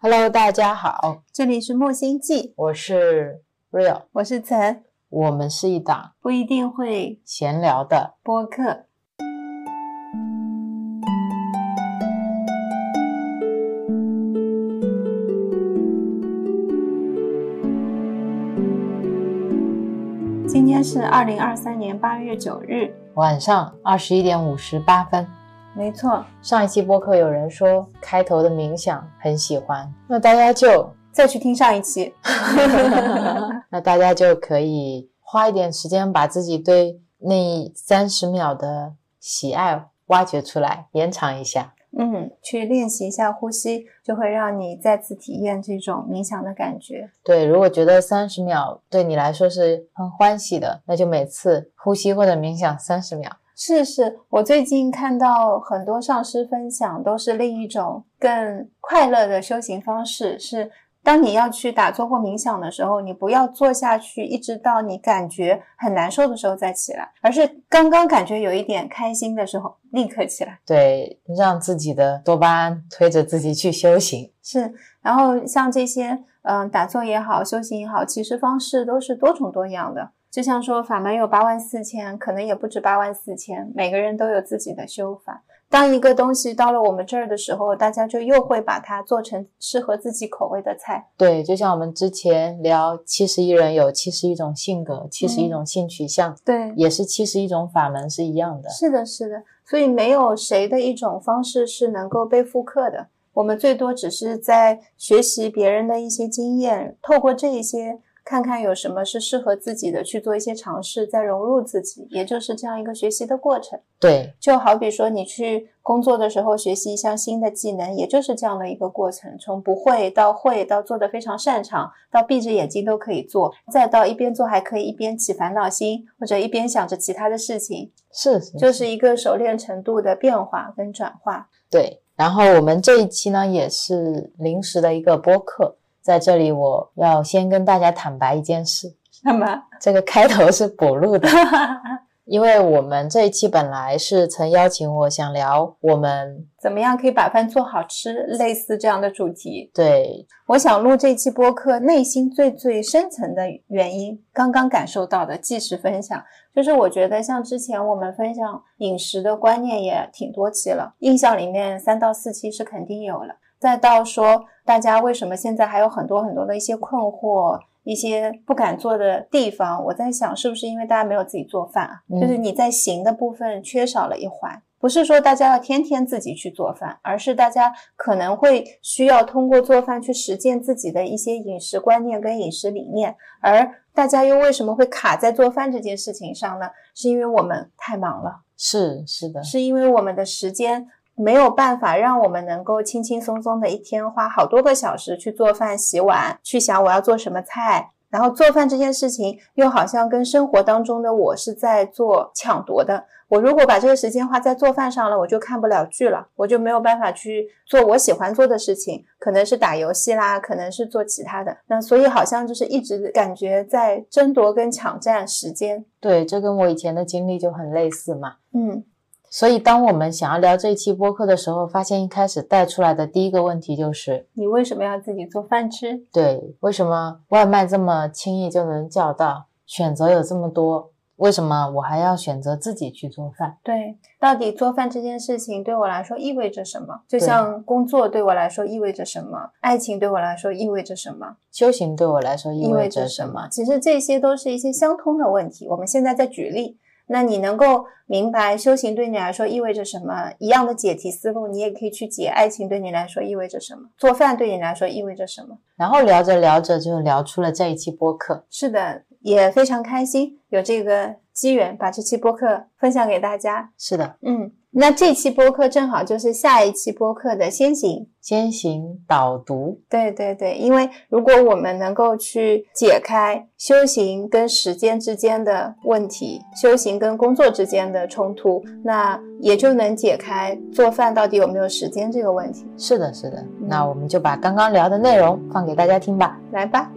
Hello，大家好，这里是木星记，我是 Real，我是岑，我们是一档不一定会闲聊的播客。今天是二零二三年八月九日。晚上二十一点五十八分。没错，上一期播客有人说开头的冥想很喜欢，那大家就 再去听上一期。那大家就可以花一点时间把自己对那三十秒的喜爱挖掘出来，延长一下。嗯，去练习一下呼吸，就会让你再次体验这种冥想的感觉。对，如果觉得三十秒对你来说是很欢喜的，那就每次呼吸或者冥想三十秒。是是，我最近看到很多上师分享，都是另一种更快乐的修行方式。是当你要去打坐或冥想的时候，你不要坐下去，一直到你感觉很难受的时候再起来，而是刚刚感觉有一点开心的时候立刻起来。对，让自己的多巴胺推着自己去修行。是，然后像这些，嗯，打坐也好，修行也好，其实方式都是多种多样的。就像说法门有八万四千，可能也不止八万四千，每个人都有自己的修法。当一个东西到了我们这儿的时候，大家就又会把它做成适合自己口味的菜。对，就像我们之前聊七十亿人有七十一种性格，七十一种性取向，对，也是七十一种法门是一样的。是的，是的。所以没有谁的一种方式是能够被复刻的。我们最多只是在学习别人的一些经验，透过这一些。看看有什么是适合自己的，去做一些尝试，再融入自己，也就是这样一个学习的过程。对，就好比说你去工作的时候学习一项新的技能，也就是这样的一个过程，从不会到会，到做的非常擅长，到闭着眼睛都可以做，再到一边做还可以一边起烦恼心，或者一边想着其他的事情，是，就是一个熟练程度的变化跟转化。对，然后我们这一期呢，也是临时的一个播客。在这里，我要先跟大家坦白一件事。什么？这个开头是补录的，因为我们这一期本来是曾邀请我想聊我们怎么样可以把饭做好吃，类似这样的主题。对，我想录这期播客，内心最最深层的原因，刚刚感受到的即时分享，就是我觉得像之前我们分享饮食的观念也挺多期了，印象里面三到四期是肯定有了。再到说，大家为什么现在还有很多很多的一些困惑，一些不敢做的地方？我在想，是不是因为大家没有自己做饭啊？就是你在行的部分缺少了一环。不是说大家要天天自己去做饭，而是大家可能会需要通过做饭去实践自己的一些饮食观念跟饮食理念。而大家又为什么会卡在做饭这件事情上呢？是因为我们太忙了。是是的，是因为我们的时间。没有办法让我们能够轻轻松松的一天花好多个小时去做饭、洗碗，去想我要做什么菜。然后做饭这件事情又好像跟生活当中的我是在做抢夺的。我如果把这个时间花在做饭上了，我就看不了剧了，我就没有办法去做我喜欢做的事情，可能是打游戏啦，可能是做其他的。那所以好像就是一直感觉在争夺跟抢占时间。对，这跟我以前的经历就很类似嘛。嗯。所以，当我们想要聊这一期播客的时候，发现一开始带出来的第一个问题就是：你为什么要自己做饭吃？对，为什么外卖这么轻易就能叫到，选择有这么多，为什么我还要选择自己去做饭？对，到底做饭这件事情对我来说意味着什么？就像工作对我来说意味着什么？爱情对我来说意味着什么？修行对我来说意味着什么？其实这些都是一些相通的问题。我们现在在举例。那你能够明白修行对你来说意味着什么？一样的解题思路，你也可以去解爱情对你来说意味着什么？做饭对你来说意味着什么？然后聊着聊着就聊出了这一期播客。是的，也非常开心有这个机缘把这期播客分享给大家。是的，嗯。那这期播客正好就是下一期播客的先行先行导读。对对对，因为如果我们能够去解开修行跟时间之间的问题，修行跟工作之间的冲突，那也就能解开做饭到底有没有时间这个问题。是的，是的。那我们就把刚刚聊的内容放给大家听吧。来吧。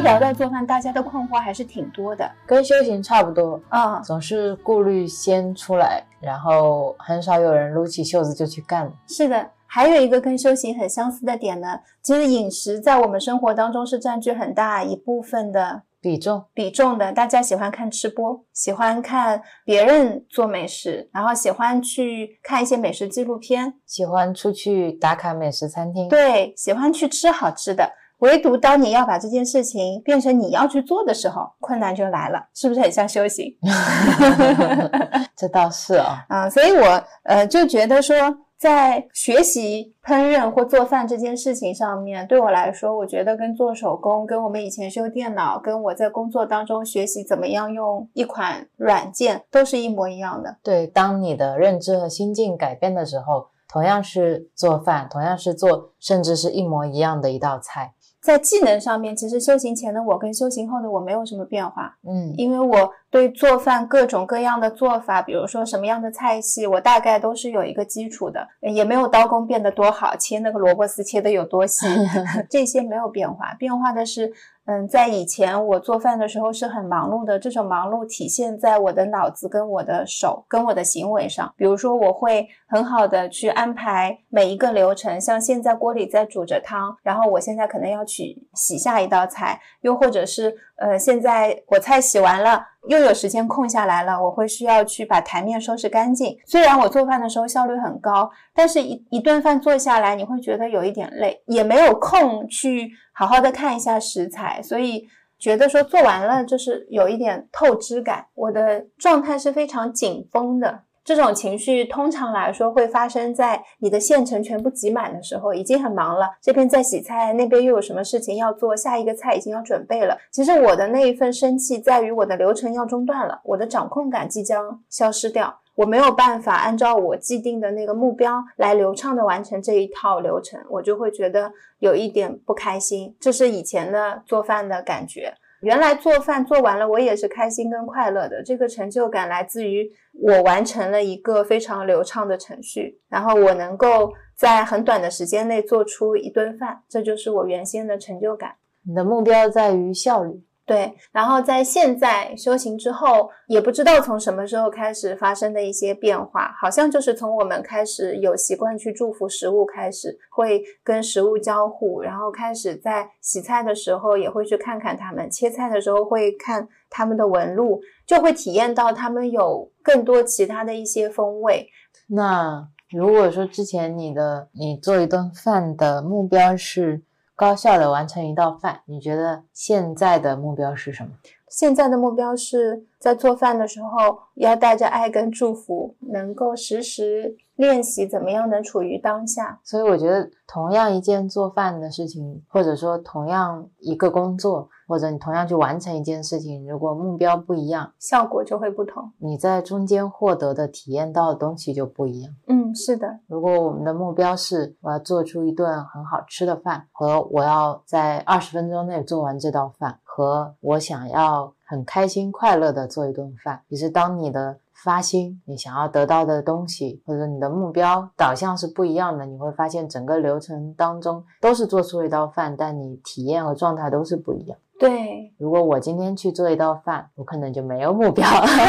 聊到做饭，大家的困惑还是挺多的。跟修行差不多，啊、总是顾虑先出来，然后很少有人撸起袖子就去干了。是的。还有一个跟修行很相似的点呢，其实饮食在我们生活当中是占据很大一部分的比重，比重的。大家喜欢看吃播，喜欢看别人做美食，然后喜欢去看一些美食纪录片，喜欢出去打卡美食餐厅。对，喜欢去吃好吃的。唯独当你要把这件事情变成你要去做的时候，困难就来了，是不是很像修行？这倒是哦。啊，所以我呃就觉得说，在学习烹饪或做饭这件事情上面，对我来说，我觉得跟做手工、跟我们以前修电脑、跟我在工作当中学习怎么样用一款软件，都是一模一样的。对，当你的认知和心境改变的时候，同样是做饭，同样是做，甚至是一模一样的一道菜。在技能上面，其实修行前的我跟修行后的我没有什么变化，嗯，因为我对做饭各种各样的做法，比如说什么样的菜系，我大概都是有一个基础的，也没有刀工变得多好，切那个萝卜丝切的有多细，这些没有变化。变化的是，嗯，在以前我做饭的时候是很忙碌的，这种忙碌体现在我的脑子跟我的手跟我的行为上。比如说，我会很好的去安排每一个流程，像现在锅里在煮着汤，然后我现在可能要去洗下一道菜，又或者是呃，现在我菜洗完了。又有时间空下来了，我会需要去把台面收拾干净。虽然我做饭的时候效率很高，但是一一顿饭做下来，你会觉得有一点累，也没有空去好好的看一下食材，所以觉得说做完了就是有一点透支感。我的状态是非常紧绷的。这种情绪通常来说会发生在你的线程全部挤满的时候，已经很忙了，这边在洗菜，那边又有什么事情要做，下一个菜已经要准备了。其实我的那一份生气在于我的流程要中断了，我的掌控感即将消失掉，我没有办法按照我既定的那个目标来流畅的完成这一套流程，我就会觉得有一点不开心。这是以前的做饭的感觉。原来做饭做完了，我也是开心跟快乐的。这个成就感来自于我完成了一个非常流畅的程序，然后我能够在很短的时间内做出一顿饭，这就是我原先的成就感。你的目标在于效率。对，然后在现在修行之后，也不知道从什么时候开始发生的一些变化，好像就是从我们开始有习惯去祝福食物开始，会跟食物交互，然后开始在洗菜的时候也会去看看他们，切菜的时候会看他们的纹路，就会体验到他们有更多其他的一些风味。那如果说之前你的你做一顿饭的目标是高效的完成一道饭，你觉得现在的目标是什么？现在的目标是在做饭的时候要带着爱跟祝福，能够时时练习怎么样能处于当下。所以我觉得，同样一件做饭的事情，或者说同样一个工作，或者你同样去完成一件事情，如果目标不一样，效果就会不同。你在中间获得的、体验到的东西就不一样。嗯，是的。如果我们的目标是我要做出一顿很好吃的饭，和我要在二十分钟内做完这道饭，和我想要很开心快乐的做一顿饭，也是当你的发心，你想要得到的东西，或者你的目标导向是不一样的，你会发现整个流程当中都是做出一道饭，但你体验和状态都是不一样。对，如果我今天去做一道饭，我可能就没有目标。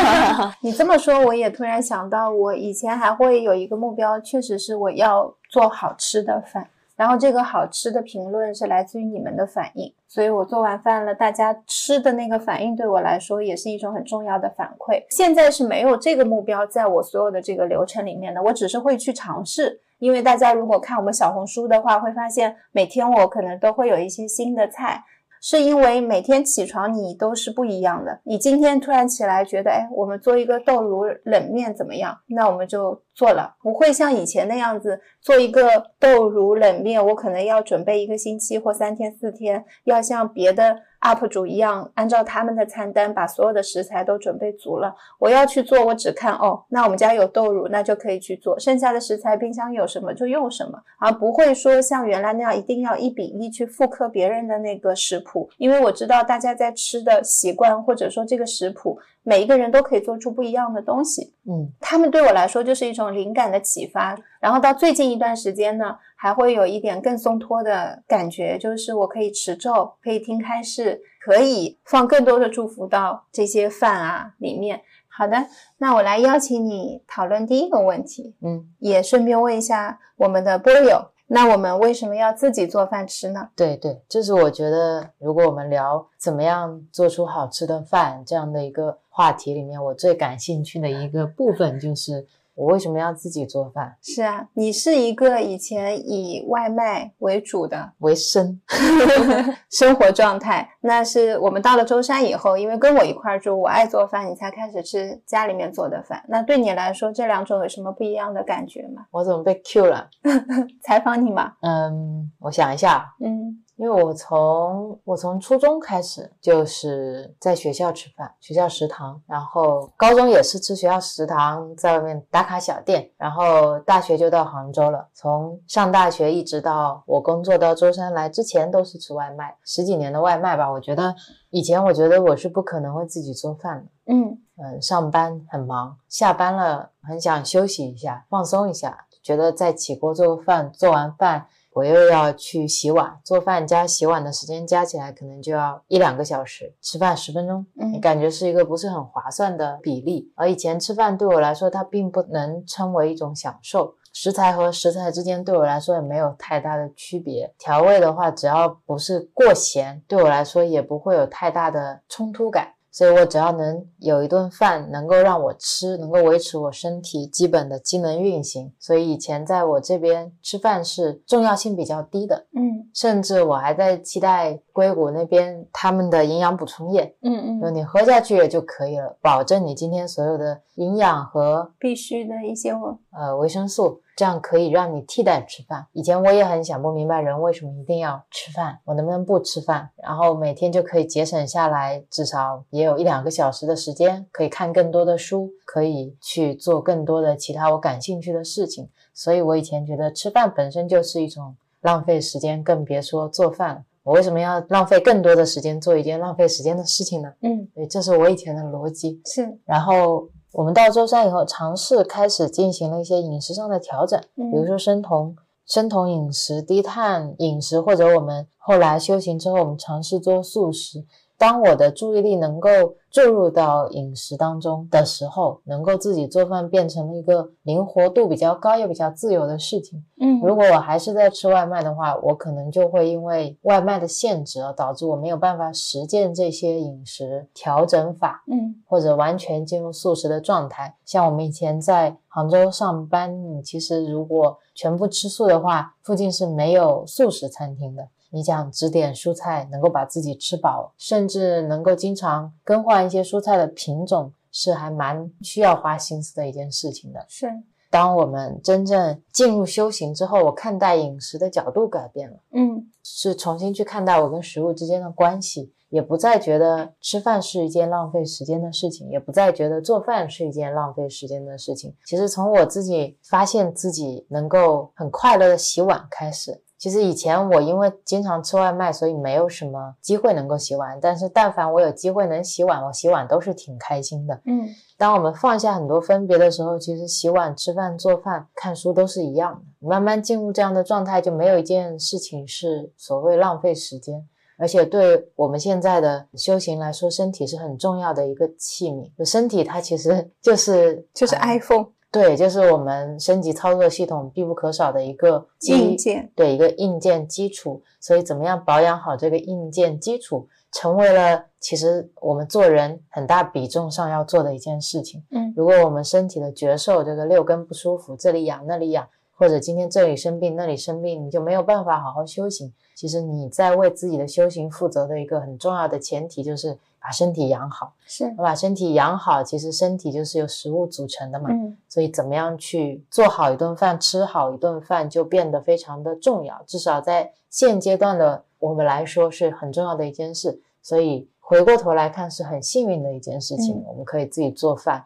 你这么说，我也突然想到，我以前还会有一个目标，确实是我要做好吃的饭。然后这个好吃的评论是来自于你们的反应，所以我做完饭了，大家吃的那个反应对我来说也是一种很重要的反馈。现在是没有这个目标在我所有的这个流程里面的，我只是会去尝试。因为大家如果看我们小红书的话，会发现每天我可能都会有一些新的菜。是因为每天起床你都是不一样的。你今天突然起来觉得，哎，我们做一个豆乳冷面怎么样？那我们就做了，不会像以前那样子做一个豆乳冷面，我可能要准备一个星期或三天四天，要像别的 UP 主一样，按照他们的餐单把所有的食材都准备足了。我要去做，我只看哦，那我们家有豆乳，那就可以去做。剩下的食材冰箱有什么就用什么，而不会说像原来那样一定要一比一去复刻别人的那个食谱。因为我知道大家在吃的习惯或者说这个食谱每一个人都可以做出不一样的东西。嗯他们对我来说就是一种灵感的启发。然后到最近一段时间呢，还会有一点更松脱的感觉，就是我可以持咒，可以听开示，可以放更多的祝福到这些饭啊里面。好的，那我来邀请你讨论第一个问题，嗯，也顺便问一下我们的波友，那我们为什么要自己做饭吃呢？对对，就是我觉得，如果我们聊怎么样做出好吃的饭这样的一个话题里面，我最感兴趣的一个部分就是我为什么要自己做饭是啊，你是一个以前以外卖为主的为生。生活状态。那是我们到了舟山以后，因为跟我一块住，我爱做饭，你才开始吃家里面做的饭。那对你来说，这两种有什么不一样的感觉吗？我怎么被 Q 了？采访你嘛，嗯，我想一下，嗯因为我从我从初中开始就是在学校吃饭，学校食堂，然后高中也是吃学校食堂，在外面打卡小店，然后大学就到杭州了。从上大学一直到我工作到舟山来之前，都是吃外卖，十几年的外卖吧。我觉得以前我觉得我是不可能会自己做饭的。嗯嗯，上班很忙，下班了很想休息一下，放松一下，觉得再起锅做个饭，做完饭我又要去洗碗，做饭加洗碗的时间加起来可能就要一两个小时，吃饭十分钟，嗯你感觉是一个不是很划算的比例。而以前吃饭对我来说，它并不能称为一种享受。食材和食材之间对我来说也没有太大的区别，调味的话，只要不是过咸，对我来说也不会有太大的冲突感。所以我只要能有一顿饭能够让我吃，能够维持我身体基本的机能运行，所以以前在我这边吃饭是重要性比较低的，嗯。甚至我还在期待硅谷那边他们的营养补充液，嗯嗯，就。你喝下去也就可以了，保证你今天所有的营养和必须的一些我呃维生素，这样可以让你替代吃饭。以前我也很想不明白人为什么一定要吃饭，我能不能不吃饭，然后每天就可以节省下来，至少也有一两个小时的时间，可以看更多的书，可以去做更多的其他我感兴趣的事情。所以我以前觉得吃饭本身就是一种浪费时间，更别说做饭了。我为什么要浪费更多的时间做一件浪费时间的事情呢？嗯对，这是我以前的逻辑。是然后我们到舟山以后，尝试开始进行了一些饮食上的调整，比如嗯说生酮、生酮饮食、低碳饮食，或者我们后来修行之后，我们尝试做素食。当我的注意力能够注入到饮食当中的时候，能够自己做饭变成了一个灵活度比较高又比较自由的事情。嗯如果我还是在吃外卖的话，我可能就会因为外卖的限制而导致我没有办法实践这些饮食调整法。嗯或者完全进入素食的状态。像我们以前在杭州上班，你其实如果全部吃素的话，附近是没有素食餐厅的。你想只点蔬菜，能够把自己吃饱，甚至能够经常更换一些蔬菜的品种，是还蛮需要花心思的一件事情的。是当我们真正进入修行之后，我看待饮食的角度改变了。嗯是重新去看待我跟食物之间的关系，也不再觉得吃饭是一件浪费时间的事情，也不再觉得做饭是一件浪费时间的事情。其实从我自己发现自己能够很快乐的洗碗开始。其实以前我因为经常吃外卖，所以没有什么机会能够洗碗。但是但凡我有机会能洗碗，我洗碗都是挺开心的。嗯当我们放下很多分别的时候，其实洗碗、吃饭、做饭、看书都是一样的。慢慢进入这样的状态，就没有一件事情是所谓浪费时间。而且对我们现在的修行来说，身体是很重要的一个器皿。就身体它其实就是就是呃 iPhone 对，就是我们升级操作系统必不可少的一个基硬件，对一个硬件基础，所以怎么样保养好这个硬件基础，成为了其实我们做人很大比重上要做的一件事情。嗯如果我们身体的觉受，这个六根不舒服，这里痒那里痒，或者今天这里生病那里生病，你就没有办法好好修行。其实你在为自己的修行负责的一个很重要的前提，就是把身体养好。是把身体养好，其实身体就是由食物组成的嘛。嗯所以怎么样去做好一顿饭，吃好一顿饭就变得非常的重要，至少在现阶段的我们来说是很重要的一件事。所以回过头来看是很幸运的一件事情，嗯我们可以自己做饭，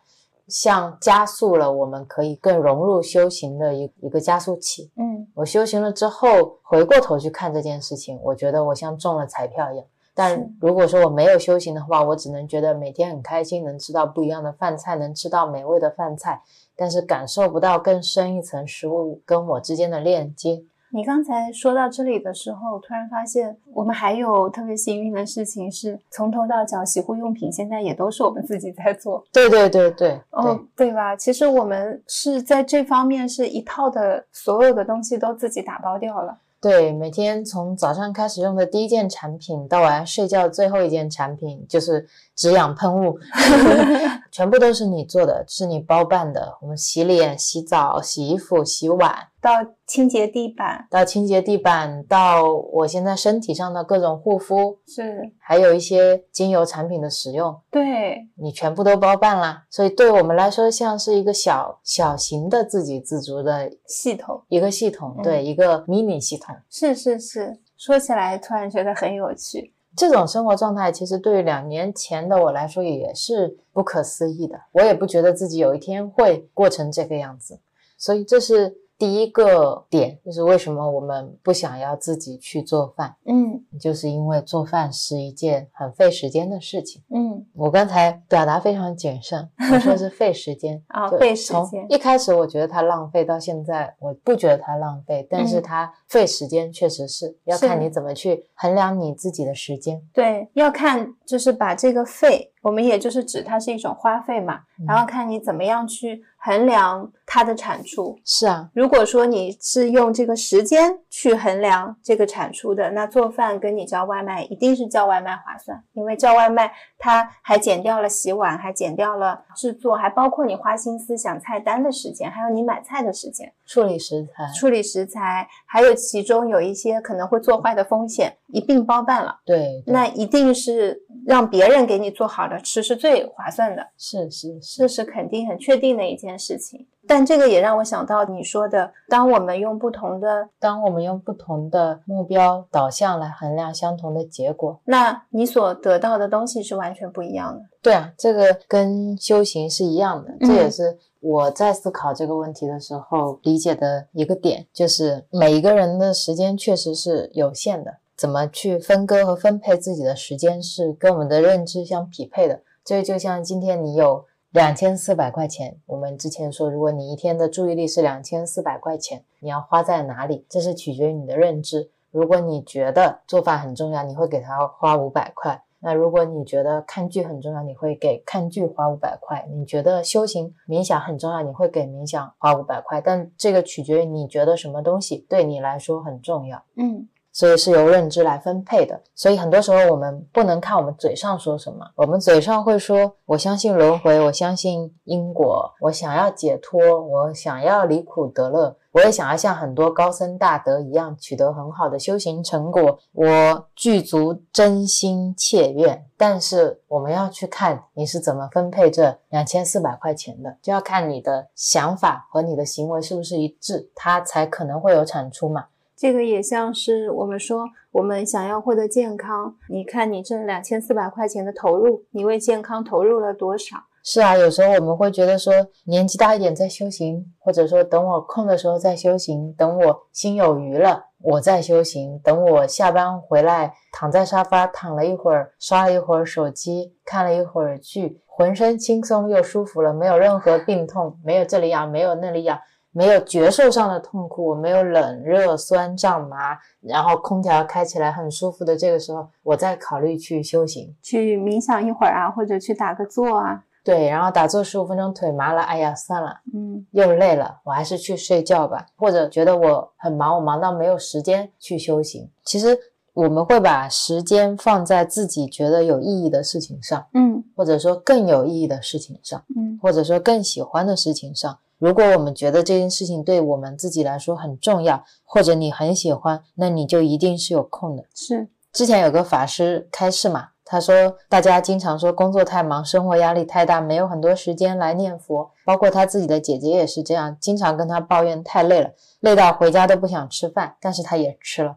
像加速了我们可以更融入修行的一一个加速器。嗯我修行了之后，回过头去看这件事情，我觉得我像中了彩票一样，但如果说我没有修行的话，我只能觉得每天很开心，能吃到不一样的饭菜，能吃到美味的饭菜，但是感受不到更深一层食物跟我之间的链接。你刚才说到这里的时候，突然发现我们还有特别幸运的事情，是从头到脚洗护用品现在也都是我们自己在做。对对对对，哦，对吧？其实我们是在这方面是一套的，所有的东西都自己打包掉了。对，每天从早上开始用的第一件产品，到晚上睡觉最后一件产品，就是止痒喷雾 全部都是你做的，是你包办的。我们洗脸、洗澡、洗衣服、洗碗。到清洁地板，到清洁地板，到我现在身体上的各种护肤，是还有一些精油产品的使用，对你全部都包办啦。所以对我们来说，像是一个小小型的自给自足的系统，一个系统，对，一个 mini 系统。是是是，说起来突然觉得很有趣。这种生活状态其实对于两年前的我来说也是不可思议的，我也不觉得自己有一天会过成这个样子。所以这是。第一个点就是为什么我们不想要自己去做饭？嗯，就是因为做饭是一件很费时间的事情。嗯，我刚才表达非常谨慎，我说是费时间 啊，费时间。一开始我觉得它浪费，到现在我不觉得它浪费，但是它费时间确实是要看你怎么去衡量你自己的时间。对，要看就是把这个费。我们也就是指它是一种花费嘛，然后看你怎么样去衡量它的产出。是啊，如果说你是用这个时间去衡量这个产出的，那做饭跟你叫外卖一定是叫外卖划算，因为叫外卖它还减掉了洗碗，还减掉了制作，还包括你花心思想菜单的时间，还有你买菜的时间，处理食材，处理食材，还有其中有一些可能会做坏的风险，一并包办了。对，那一定是让别人给你做好的。吃是最划算的，是是，这是肯定很确定的一件事情。但这个也让我想到你说的，当我们用不同的，当我们用不同的目标导向来衡量相同的结果，那你所得到的东西是完全不一样的。对啊，这个跟修行是一样的。这也是我在思考这个问题的时候理解的一个点，就是每一个人的时间确实是有限的。怎么去分割和分配自己的时间，是跟我们的认知相匹配的。这就像今天你有两千四百块钱，我们之前说，如果你一天的注意力是两千四百块钱，你要花在哪里？这是取决于你的认知。如果你觉得做饭很重要，你会给他花五百块；那如果你觉得看剧很重要，你会给看剧花五百块；你觉得修行冥想很重要，你会给冥想花五百块。但这个取决于你觉得什么东西对你来说很重要。嗯。所以是由认知来分配的，所以很多时候我们不能看我们嘴上说什么，我们嘴上会说我相信轮回，我相信因果，我想要解脱，我想要离苦得乐，我也想要像很多高僧大德一样取得很好的修行成果，我具足真心切愿。但是我们要去看你是怎么分配这两千四百块钱的，就要看你的想法和你的行为是不是一致，它才可能会有产出嘛。这个也像是我们说，我们想要获得健康，你看你这两千四百块钱的投入，你为健康投入了多少？是啊，有时候我们会觉得说，年纪大一点再修行，或者说等我空的时候再修行，等我心有余了，我再修行，等我下班回来躺在沙发躺了一会儿，刷了一会儿手机，看了一会儿剧，浑身轻松又舒服了，没有任何病痛，没有这里痒，没有那里痒。没有觉受上的痛苦，我没有冷热酸胀麻，然后空调开起来很舒服的这个时候，我再考虑去修行，去冥想一会儿啊，或者去打个坐啊。对，然后打坐十五分钟腿麻了，哎呀算了，嗯，又累了，我还是去睡觉吧。或者觉得我很忙，我忙到没有时间去修行。其实我们会把时间放在自己觉得有意义的事情上，嗯，或者说更有意义的事情上，嗯，或者说更喜欢的事情上。如果我们觉得这件事情对我们自己来说很重要，或者你很喜欢，那你就一定是有空的。是之前有个法师开示嘛，他说大家经常说工作太忙，生活压力太大，没有很多时间来念佛。包括他自己的姐姐也是这样，经常跟他抱怨太累了，累到回家都不想吃饭，但是他也吃了。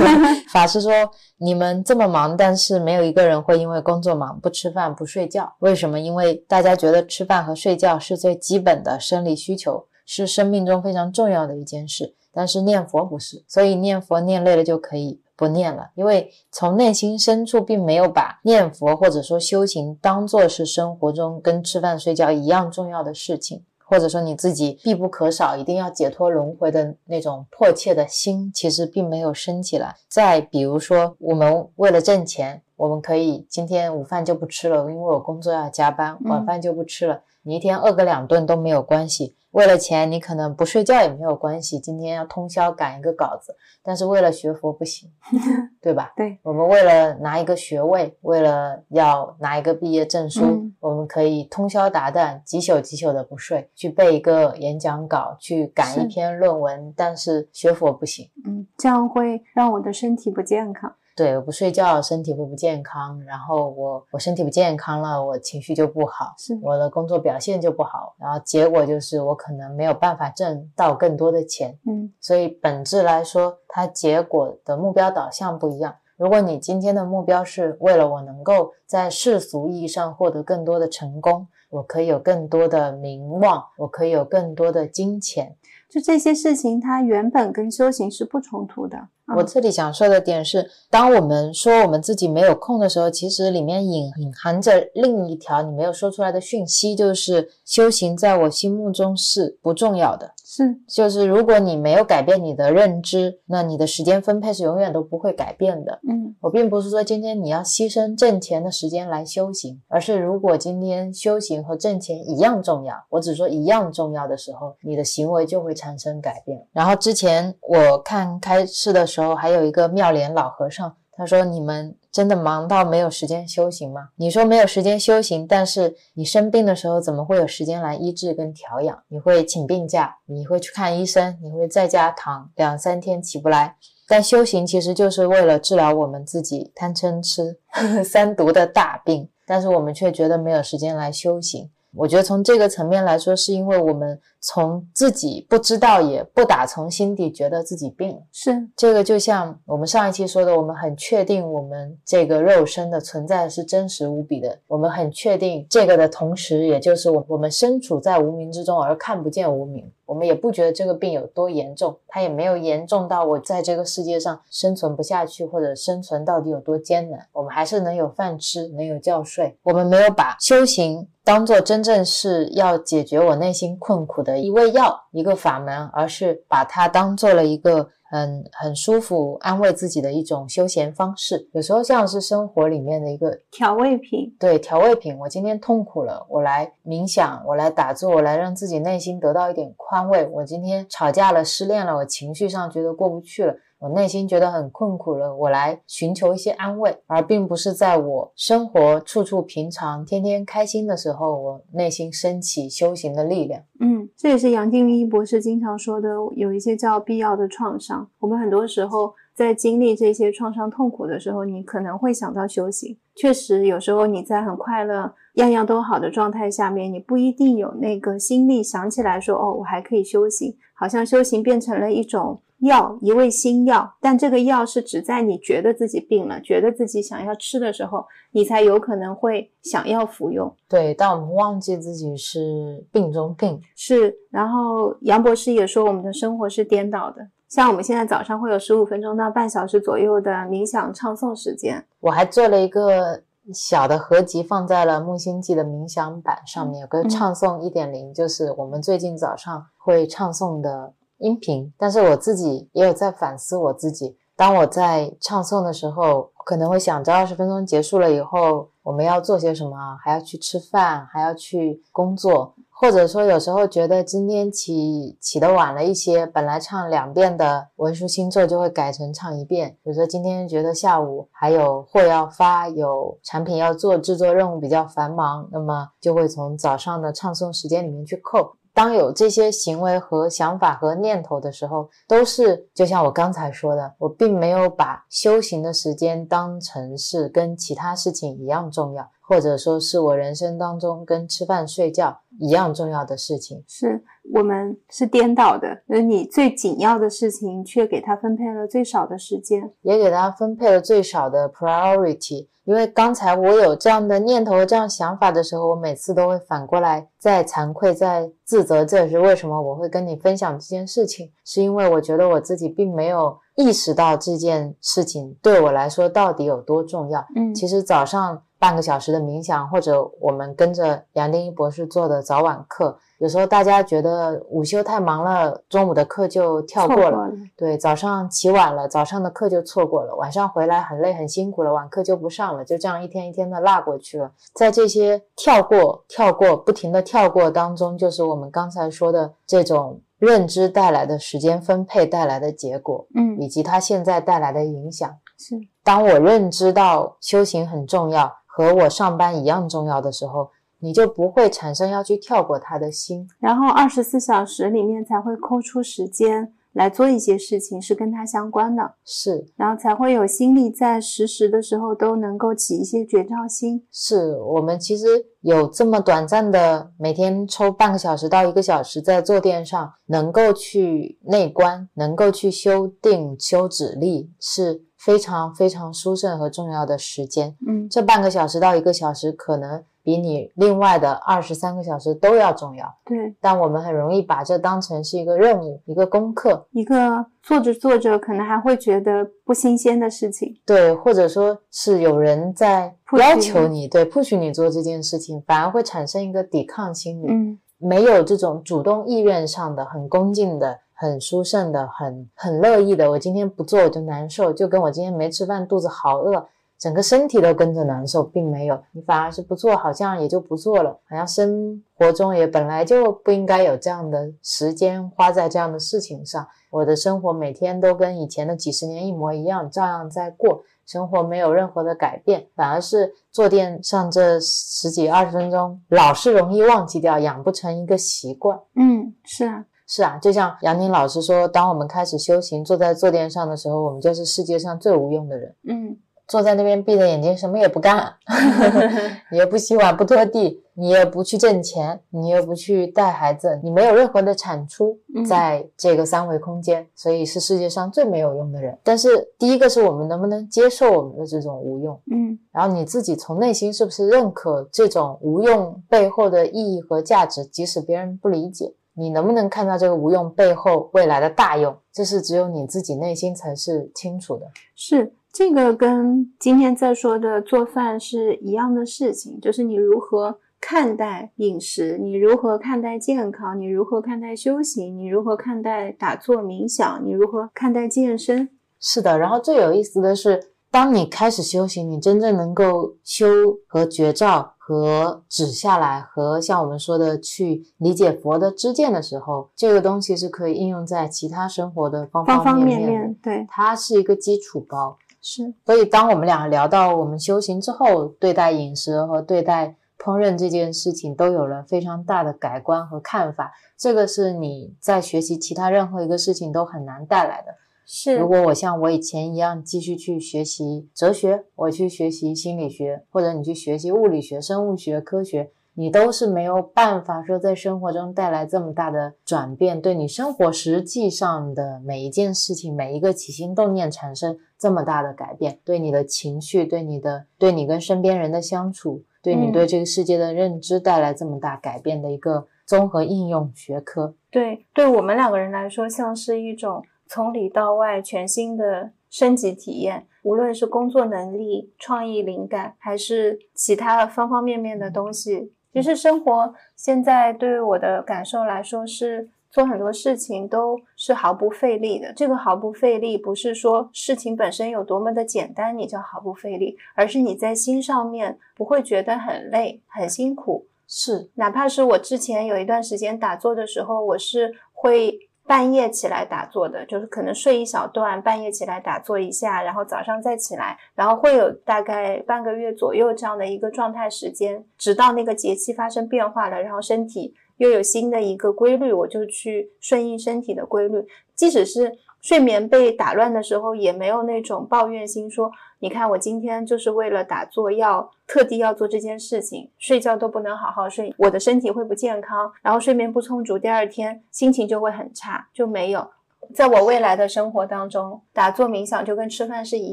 法师说：“你们这么忙，但是没有一个人会因为工作忙不吃饭不睡觉。为什么？因为大家觉得吃饭和睡觉是最基本的生理需求，是生命中非常重要的一件事。但是念佛不是，所以念佛念累了就可以不念了，因为从内心深处并没有把念佛或者说修行当做是生活中跟吃饭睡觉一样重要的事情。或者说你自己必不可少，一定要解脱轮回的那种迫切的心，其实并没有升起来。再比如说，我们为了挣钱，我们可以今天午饭就不吃了，因为我工作要加班，晚饭就不吃了。你一天饿个两顿都没有关系。为了钱，你可能不睡觉也没有关系。今天要通宵赶一个稿子，但是为了学佛不行，对吧？对，我们为了拿一个学位，为了要拿一个毕业证书，我们可以通宵达旦、几宿几宿的不睡，去背一个演讲稿，去赶一篇论文。但是学佛不行，嗯，这样会让我的身体不健康。对，我不睡觉，身体会不健康。然后我我身体不健康了，我情绪就不好，是我的工作表现就不好。然后结果就是我可能没有办法挣到更多的钱。嗯，所以本质来说，它结果的目标导向不一样。如果你今天的目标是为了我能够在世俗意义上获得更多的成功，我可以有更多的名望，我可以有更多的金钱。就这些事情，它原本跟修行是不冲突的。我这里想说的点是，当我们说我们自己没有空的时候，其实里面隐隐含着另一条你没有说出来的讯息，就是修行在我心目中是不重要的。是，就是如果你没有改变你的认知，那你的时间分配是永远都不会改变的。嗯，我并不是说今天你要牺牲挣钱的时间来修行，而是如果今天修行和挣钱一样重要，我只说一样重要的时候，你的行为就会产生改变。然后之前我看开示的时候，时候还有一个妙莲老和尚，他说：“你们。”真的忙到没有时间修行吗？你说没有时间修行，但是你生病的时候怎么会有时间来医治跟调养？你会请病假，你会去看医生，你会在家躺两三天起不来。但修行其实就是为了治疗我们自己贪嗔痴 三毒的大病，但是我们却觉得没有时间来修行。我觉得从这个层面来说，是因为我们从自己不知道，也不打从心底觉得自己病了。是这个，就像我们上一期说的，我们很确定我们这个肉身的存在是真实无比的。我们很确定这个的同时，也就是我我们身处在无名之中而看不见无名。我们也不觉得这个病有多严重，它也没有严重到我在这个世界上生存不下去，或者生存到底有多艰难。我们还是能有饭吃，能有觉睡。我们没有把修行当做真正是要解决我内心困苦的一味药、一个法门，而是把它当做了一个。很很舒服，安慰自己的一种休闲方式。有时候像是生活里面的一个调味品，对调味品。我今天痛苦了，我来冥想，我来打坐，我来让自己内心得到一点宽慰。我今天吵架了，失恋了，我情绪上觉得过不去了。我内心觉得很困苦了，我来寻求一些安慰，而并不是在我生活处处平常、天天开心的时候，我内心升起修行的力量。嗯，这也是杨定一博士经常说的，有一些叫必要的创伤。我们很多时候在经历这些创伤痛苦的时候，你可能会想到修行。确实，有时候你在很快乐、样样都好的状态下面，你不一定有那个心力想起来说：“哦，我还可以修行。”好像修行变成了一种。药一味新药，但这个药是只在你觉得自己病了，觉得自己想要吃的时候，你才有可能会想要服用。对，但我们忘记自己是病中病。是，然后杨博士也说，我们的生活是颠倒的。像我们现在早上会有十五分钟到半小时左右的冥想唱诵时间，我还做了一个小的合集，放在了木星记的冥想版上面，有个唱诵一点零，就是我们最近早上会唱诵的。音频，但是我自己也有在反思我自己。当我在唱诵的时候，可能会想着二十分钟结束了以后，我们要做些什么？还要去吃饭，还要去工作，或者说有时候觉得今天起起的晚了一些，本来唱两遍的文殊星座就会改成唱一遍。比如说今天觉得下午还有货要发，有产品要做，制作任务比较繁忙，那么就会从早上的唱诵时间里面去扣。当有这些行为和想法和念头的时候，都是就像我刚才说的，我并没有把修行的时间当成是跟其他事情一样重要，或者说是我人生当中跟吃饭睡觉一样重要的事情。是我们是颠倒的，而你最紧要的事情，却给他分配了最少的时间，也给他分配了最少的 priority。因为刚才我有这样的念头、这样想法的时候，我每次都会反过来在惭愧、在自责，这是为什么我会跟你分享这件事情，是因为我觉得我自己并没有意识到这件事情对我来说到底有多重要。嗯，其实早上半个小时的冥想，或者我们跟着杨定一博士做的早晚课。有时候大家觉得午休太忙了，中午的课就跳过了。对，早上起晚了，早上的课就错过了。晚上回来很累很辛苦了，晚课就不上了。就这样一天一天的落过去了。在这些跳过、跳过、不停的跳过当中，就是我们刚才说的这种认知带来的时间分配带来的结果，嗯，以及它现在带来的影响。是，当我认知到修行很重要，和我上班一样重要的时候。你就不会产生要去跳过他的心，然后二十四小时里面才会抠出时间来做一些事情是跟他相关的，是，然后才会有心力在实时的时候都能够起一些觉照心。是我们其实有这么短暂的每天抽半个小时到一个小时在坐垫上，能够去内观，能够去修定、修止力，是非常非常殊胜和重要的时间。嗯，这半个小时到一个小时可能。比你另外的二十三个小时都要重要，对。但我们很容易把这当成是一个任务、一个功课、一个做着做着可能还会觉得不新鲜的事情。对，或者说是有人在要求你，对，不许你做这件事情，反而会产生一个抵抗心理。嗯，没有这种主动意愿上的、很恭敬的、很舒胜的、很很乐意的。我今天不做我就难受，就跟我今天没吃饭，肚子好饿。整个身体都跟着难受，并没有，你反而是不做，好像也就不做了，好像生活中也本来就不应该有这样的时间花在这样的事情上。我的生活每天都跟以前的几十年一模一样，照样在过，生活没有任何的改变，反而是坐垫上这十几二十分钟，老是容易忘记掉，养不成一个习惯。嗯，是啊，是啊，就像杨宁老师说，当我们开始修行，坐在坐垫上的时候，我们就是世界上最无用的人。嗯。坐在那边闭着眼睛什么也不干，你也不洗碗不拖地，你也不去挣钱，你也不去带孩子，你没有任何的产出在这个三维空间，所以是世界上最没有用的人。但是第一个是我们能不能接受我们的这种无用，嗯，然后你自己从内心是不是认可这种无用背后的意义和价值，即使别人不理解，你能不能看到这个无用背后未来的大用？这是只有你自己内心才是清楚的。是。这个跟今天在说的做饭是一样的事情，就是你如何看待饮食，你如何看待健康，你如何看待修行，你如何看待打坐冥想，你如何看待健身。是的，然后最有意思的是，当你开始修行，你真正能够修和觉照和指下来，和像我们说的去理解佛的知见的时候，这个东西是可以应用在其他生活的方方面面。对，它是一个基础包。是，所以当我们俩聊到我们修行之后，对待饮食和对待烹饪这件事情，都有了非常大的改观和看法。这个是你在学习其他任何一个事情都很难带来的。是，如果我像我以前一样继续去学习哲学，我去学习心理学，或者你去学习物理学、生物学、科学。你都是没有办法说在生活中带来这么大的转变，对你生活实际上的每一件事情、每一个起心动念产生这么大的改变，对你的情绪、对你的、对你跟身边人的相处、对你对这个世界的认知带来这么大改变的一个综合应用学科。对，对我们两个人来说，像是一种从里到外全新的升级体验，无论是工作能力、创意灵感，还是其他方方面面的东西。其实生活现在对于我的感受来说，是做很多事情都是毫不费力的。这个毫不费力，不是说事情本身有多么的简单，你就毫不费力，而是你在心上面不会觉得很累、很辛苦。是，哪怕是我之前有一段时间打坐的时候，我是会。半夜起来打坐的，就是可能睡一小段，半夜起来打坐一下，然后早上再起来，然后会有大概半个月左右这样的一个状态时间，直到那个节气发生变化了，然后身体又有新的一个规律，我就去顺应身体的规律。即使是睡眠被打乱的时候，也没有那种抱怨心，说你看我今天就是为了打坐，要特地要做这件事情，睡觉都不能好好睡，我的身体会不健康，然后睡眠不充足，第二天心情就会很差，就没有。在我未来的生活当中，打坐冥想就跟吃饭是一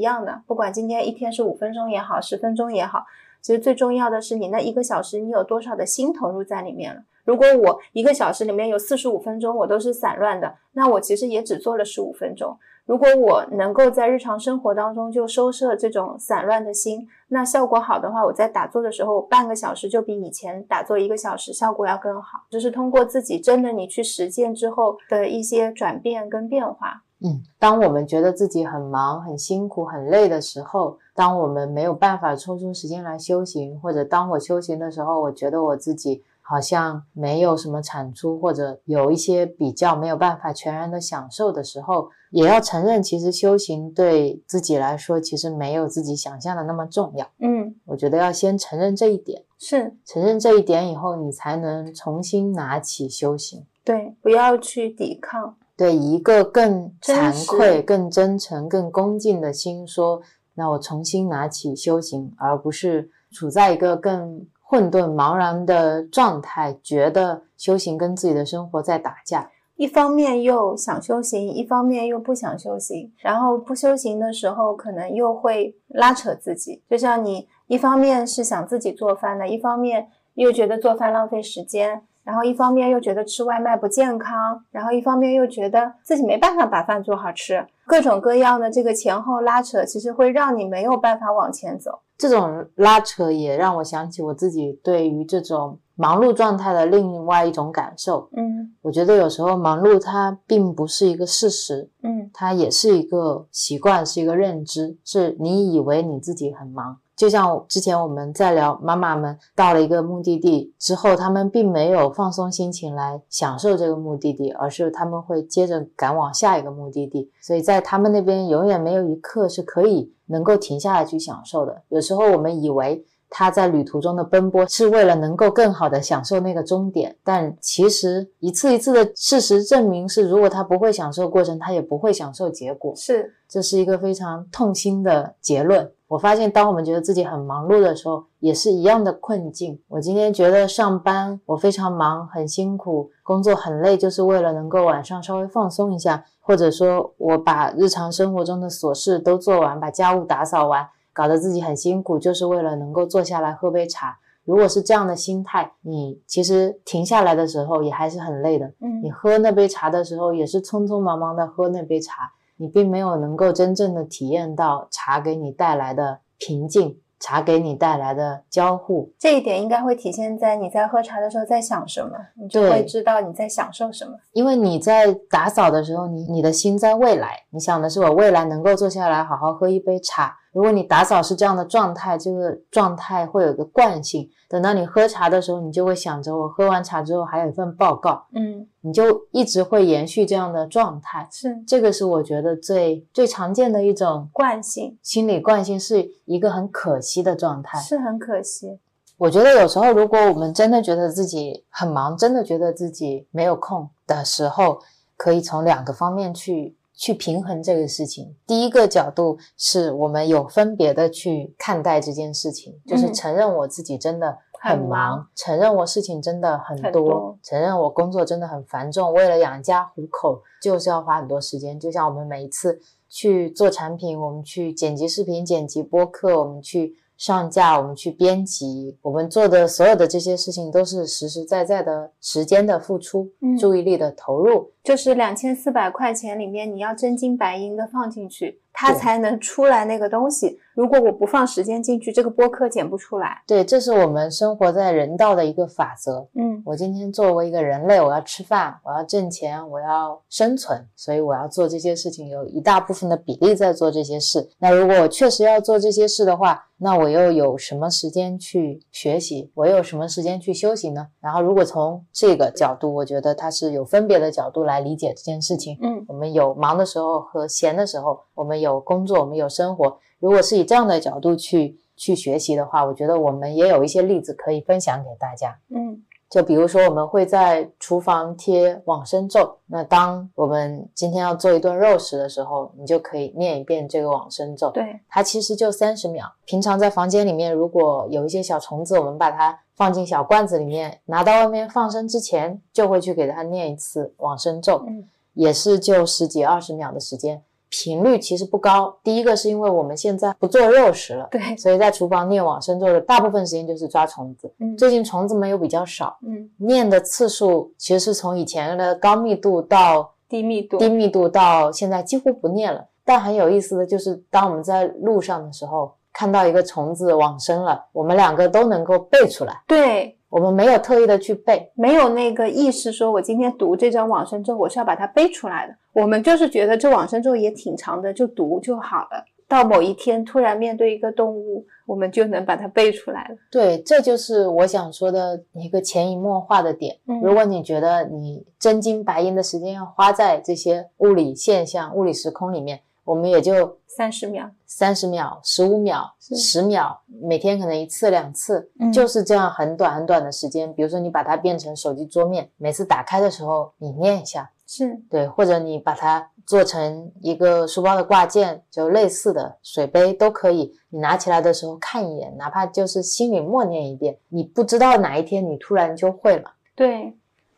样的，不管今天一天是五分钟也好，十分钟也好，其实最重要的是你那一个小时你有多少的心投入在里面了。如果我一个小时里面有四十五分钟我都是散乱的，那我其实也只做了十五分钟。如果我能够在日常生活当中就收摄这种散乱的心，那效果好的话，我在打坐的时候半个小时就比以前打坐一个小时效果要更好。就是通过自己真的你去实践之后的一些转变跟变化。嗯，当我们觉得自己很忙、很辛苦、很累的时候，当我们没有办法抽出时间来修行，或者当我修行的时候，我觉得我自己。好像没有什么产出，或者有一些比较没有办法全然的享受的时候，也要承认，其实修行对自己来说，其实没有自己想象的那么重要。嗯，我觉得要先承认这一点，是承认这一点以后，你才能重新拿起修行。对，不要去抵抗，对，以一个更惭愧、更真诚、更恭敬的心说，那我重新拿起修行，而不是处在一个更。混沌茫然的状态，觉得修行跟自己的生活在打架。一方面又想修行，一方面又不想修行。然后不修行的时候，可能又会拉扯自己。就像你一方面是想自己做饭的，一方面又觉得做饭浪费时间，然后一方面又觉得吃外卖不健康，然后一方面又觉得自己没办法把饭做好吃。各种各样的这个前后拉扯，其实会让你没有办法往前走。这种拉扯也让我想起我自己对于这种忙碌状态的另外一种感受。嗯，我觉得有时候忙碌它并不是一个事实，嗯，它也是一个习惯，是一个认知，是你以为你自己很忙。就像之前我们在聊，妈妈们到了一个目的地之后，他们并没有放松心情来享受这个目的地，而是他们会接着赶往下一个目的地。所以在他们那边，永远没有一刻是可以能够停下来去享受的。有时候我们以为。他在旅途中的奔波是为了能够更好的享受那个终点，但其实一次一次的事实证明是，如果他不会享受过程，他也不会享受结果。是，这是一个非常痛心的结论。我发现，当我们觉得自己很忙碌的时候，也是一样的困境。我今天觉得上班我非常忙，很辛苦，工作很累，就是为了能够晚上稍微放松一下，或者说我把日常生活中的琐事都做完，把家务打扫完。搞得自己很辛苦，就是为了能够坐下来喝杯茶。如果是这样的心态，你其实停下来的时候也还是很累的。嗯，你喝那杯茶的时候也是匆匆忙忙的喝那杯茶，你并没有能够真正的体验到茶给你带来的平静。茶给你带来的交互，这一点应该会体现在你在喝茶的时候在想什么，你就会知道你在享受什么。因为你在打扫的时候，你你的心在未来，你想的是我未来能够坐下来好好喝一杯茶。如果你打扫是这样的状态，这个状态会有个惯性。等到你喝茶的时候，你就会想着我喝完茶之后还有一份报告，嗯，你就一直会延续这样的状态。是，这个是我觉得最最常见的一种惯性，心理惯性是一个很可惜的状态，是很可惜。我觉得有时候如果我们真的觉得自己很忙，真的觉得自己没有空的时候，可以从两个方面去。去平衡这个事情，第一个角度是我们有分别的去看待这件事情，就是承认我自己真的很忙，承认我事情真的很多，承认我工作真的很繁重，为了养家糊口就是要花很多时间。就像我们每一次去做产品，我们去剪辑视频、剪辑播客，我们去。上架，我们去编辑，我们做的所有的这些事情都是实实在在的时间的付出，注意力的投入，就是两千四百块钱里面，你要真金白银的放进去。它才能出来那个东西。如果我不放时间进去，这个播客剪不出来。对，这是我们生活在人道的一个法则。嗯，我今天作为一个人类，我要吃饭，我要挣钱，我要生存，所以我要做这些事情，有一大部分的比例在做这些事。那如果我确实要做这些事的话，那我又有什么时间去学习？我又有什么时间去休息呢？然后，如果从这个角度，我觉得它是有分别的角度来理解这件事情。嗯，我们有忙的时候和闲的时候，我们有。有工作，我们有生活。如果是以这样的角度去去学习的话，我觉得我们也有一些例子可以分享给大家。嗯，就比如说，我们会在厨房贴往生咒。那当我们今天要做一顿肉食的时候，你就可以念一遍这个往生咒。对，它其实就三十秒。平常在房间里面，如果有一些小虫子，我们把它放进小罐子里面，拿到外面放生之前，就会去给它念一次往生咒，嗯，也是就十几二十秒的时间。频率其实不高。第一个是因为我们现在不做肉食了，对，所以在厨房念往生咒的大部分时间就是抓虫子。嗯最近虫子们又比较少，嗯，念的次数其实是从以前的高密度到低密度，低密度到现在几乎不念了。但很有意思的就是，当我们在路上的时候看到一个虫子往生了，我们两个都能够背出来，对，我们没有特意的去背。没有那个意识说，我今天读这张往生咒，我是要把它背出来的。我们就是觉得这往生咒也挺长的，就读就好了。到某一天突然面对一个动物，我们就能把它背出来了。对，这就是我想说的一个潜移默化的点。嗯如果你觉得你真金白银的时间要花在这些物理现象、物理时空里面，我们也就三十秒，三十秒、十五秒、十秒，每天可能一次两次，嗯就是这样很短很短的时间。比如说你把它变成手机桌面，每次打开的时候你念一下，是对，或者你把它做成一个书包的挂件，就类似的水杯都可以。你拿起来的时候看一眼，哪怕就是心里默念一遍，你不知道哪一天你突然就会了。对，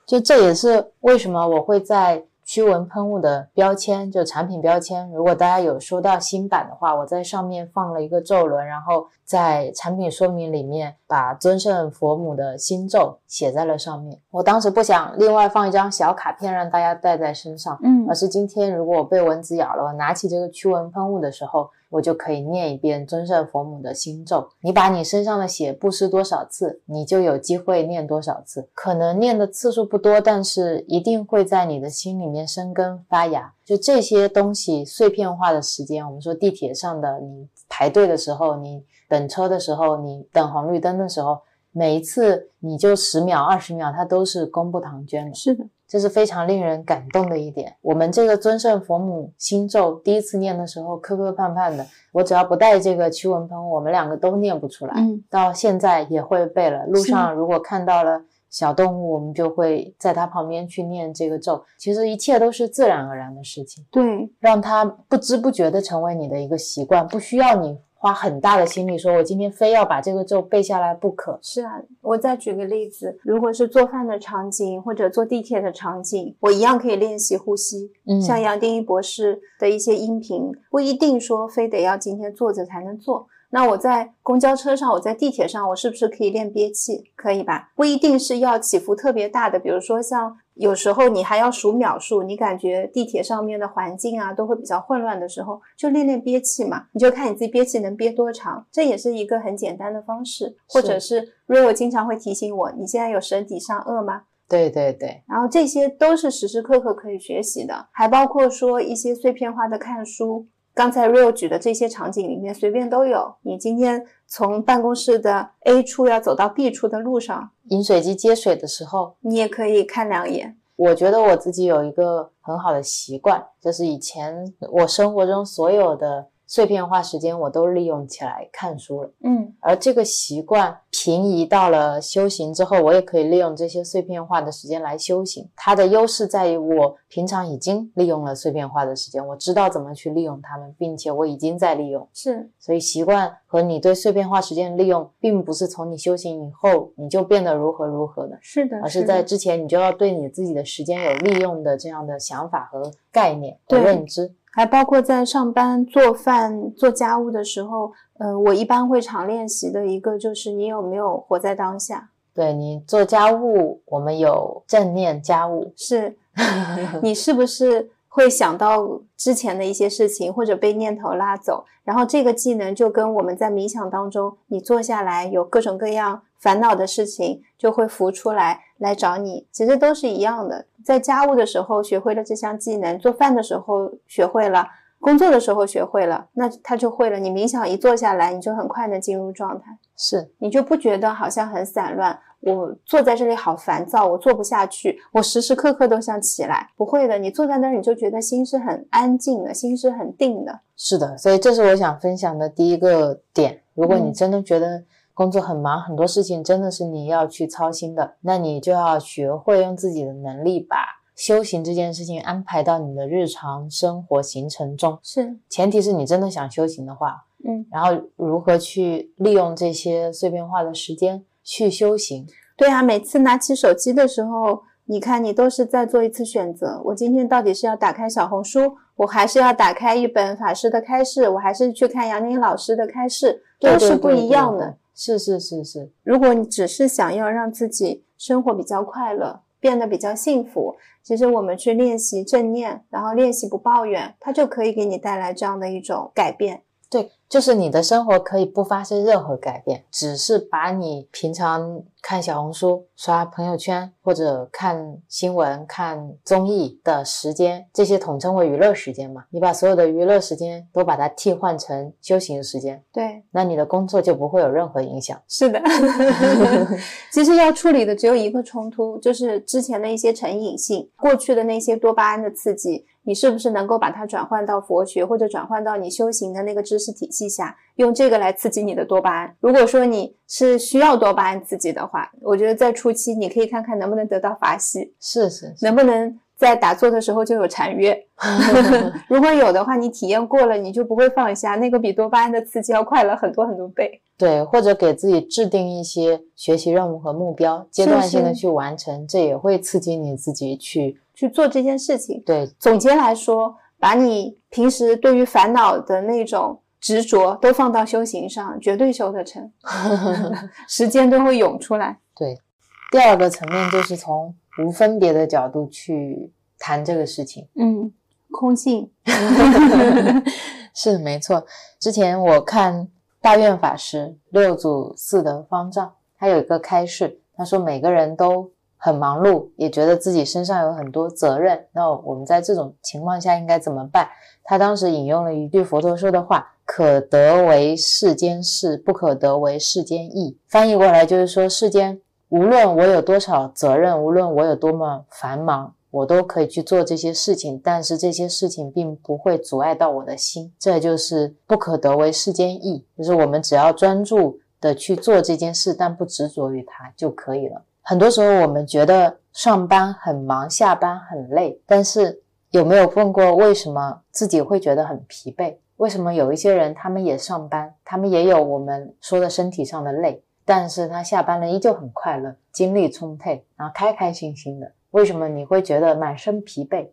就这也是为什么我会在驱蚊喷雾的标签，就产品标签，如果大家有收到新版的话，我在上面放了一个咒轮，然后在产品说明里面把尊圣佛母的心咒写在了上面。我当时不想另外放一张小卡片让大家带在身上，嗯而是今天如果我被蚊子咬了，我拿起这个驱蚊喷雾的时候，我就可以念一遍尊圣佛母的心咒。你把你身上的血布施多少次，你就有机会念多少次。可能念的次数不多，但是一定会在你的心里面生根发芽。就这些东西碎片化的时间，我们说地铁上的你排队的时候，你等车的时候，你等红绿灯的时候，每一次你就十秒、二十秒，它都是功不唐捐的。是的，这是非常令人感动的一点。我们这个尊圣佛母心咒第一次念的时候磕磕绊绊的，我只要不带这个驱蚊喷雾，我们两个都念不出来。嗯，到现在也会背了。路上如果看到了小动物，我们就会在它旁边去念这个咒。其实一切都是自然而然的事情，对，让它不知不觉的成为你的一个习惯，不需要你花很大的心力说，我今天非要把这个咒背下来不可。是啊。我再举个例子，如果是做饭的场景或者坐地铁的场景，我一样可以练习呼吸。嗯，像杨定一博士的一些音频，不一定说非得要今天坐着才能做。那我在公交车上，我在地铁上，我是不是可以练憋气？可以吧？不一定是要起伏特别大的，比如说像有时候你还要数秒数，你感觉地铁上面的环境啊都会比较混乱的时候，就练练憋气嘛。你就看你自己憋气能憋多长，这也是一个很简单的方式。或者是 Rio 经常会提醒我，你现在有舌抵上颚吗？对对对，然后这些都是时时刻刻可以学习的，还包括说一些碎片化的看书。刚才 Real 举的这些场景里面，随便都有。你今天从办公室的 A 处要走到 B 处的路上，饮水机接水的时候，你也可以看两眼。我觉得我自己有一个很好的习惯，就是以前我生活中所有的碎片化时间，我都利用起来看书了。嗯，而这个习惯平移到了修行之后，我也可以利用这些碎片化的时间来修行。它的优势在于我平常已经利用了碎片化的时间，我知道怎么去利用它们，并且我已经在利用。是所以习惯和你对碎片化时间的利用，并不是从你修行以后你就变得如何如何的，是的，而是在之前你就要对你自己的时间有利用的这样的想法和概念和认知。还包括在上班、做饭、做家务的时候，呃，我一般会常练习的一个就是你有没有活在当下。对你做家务，我们有正念家务，是 你是不是会想到之前的一些事情，或者被念头拉走？然后这个技能就跟我们在冥想当中，你坐下来有各种各样烦恼的事情就会浮出来来找你，其实都是一样的。在家务的时候学会了这项技能，做饭的时候学会了。工作的时候学会了，那他就会了。你冥想一坐下来，你就很快的进入状态，是你就不觉得好像很散乱。我坐在这里好烦躁，我坐不下去，我时时刻刻都想起来。不会的，你坐在那儿，你就觉得心是很安静的，心是很定的。是的，所以这是我想分享的第一个点。如果你嗯真的觉得工作很忙，很多事情真的是你要去操心的，那你就要学会用自己的能力把修行这件事情安排到你的日常生活行程中。是，前提是你真的想修行的话，嗯，然后如何去利用这些碎片化的时间去修行。对啊，每次拿起手机的时候，你看你都是在做一次选择。我今天到底是要打开小红书，我还是要打开一本法师的开示，我还是去看杨宁老师的开示，都是不一样的。是是是是，如果你只是想要让自己生活比较快乐，变得比较幸福，其实我们去练习正念，然后练习不抱怨，它就可以给你带来这样的一种改变。对，就是你的生活可以不发生任何改变，只是把你平常看小红书、刷朋友圈或者看新闻、看综艺的时间，这些统称为娱乐时间嘛。你把所有的娱乐时间都把它替换成修行时间，对，那你的工作就不会有任何影响。是的，其实要处理的只有一个冲突，就是之前的一些成瘾性，过去的那些多巴胺的刺激。你是不是能够把它转换到佛学，或者转换到你修行的那个知识体系下，用这个来刺激你的多巴胺？如果说你是需要多巴胺刺激的话，我觉得在初期你可以看看能不能得到法喜，是是，能不能在打坐的时候就有禅悦。如果有的话，你体验过了，你就不会放下，那个比多巴胺的刺激要快了很多很多倍。对，或者给自己制定一些学习任务和目标，阶段性的去完成，这也会刺激你自己去。去做这件事情。对，总结来说，把你平时对于烦恼的那种执着都放到修行上，绝对修得成，时间都会涌出来。对，第二个层面就是从无分别的角度去谈这个事情。嗯，空性 是没错。之前我看大愿法师六祖寺的方丈，他有一个开示，他说每个人都。很忙碌，也觉得自己身上有很多责任。那我们在这种情况下应该怎么办？他当时引用了一句佛陀说的话：“可得为世间事，不可得为世间意。”翻译过来就是说，世间无论我有多少责任，无论我有多么繁忙，我都可以去做这些事情，但是这些事情并不会阻碍到我的心。这就是不可得为世间意，就是我们只要专注的去做这件事，但不执着于它就可以了。很多时候，我们觉得上班很忙，下班很累，但是有没有问过为什么自己会觉得很疲惫？为什么有一些人他们也上班，他们也有我们说的身体上的累，但是他下班了依旧很快乐，精力充沛，然后开开心心的？为什么你会觉得满身疲惫？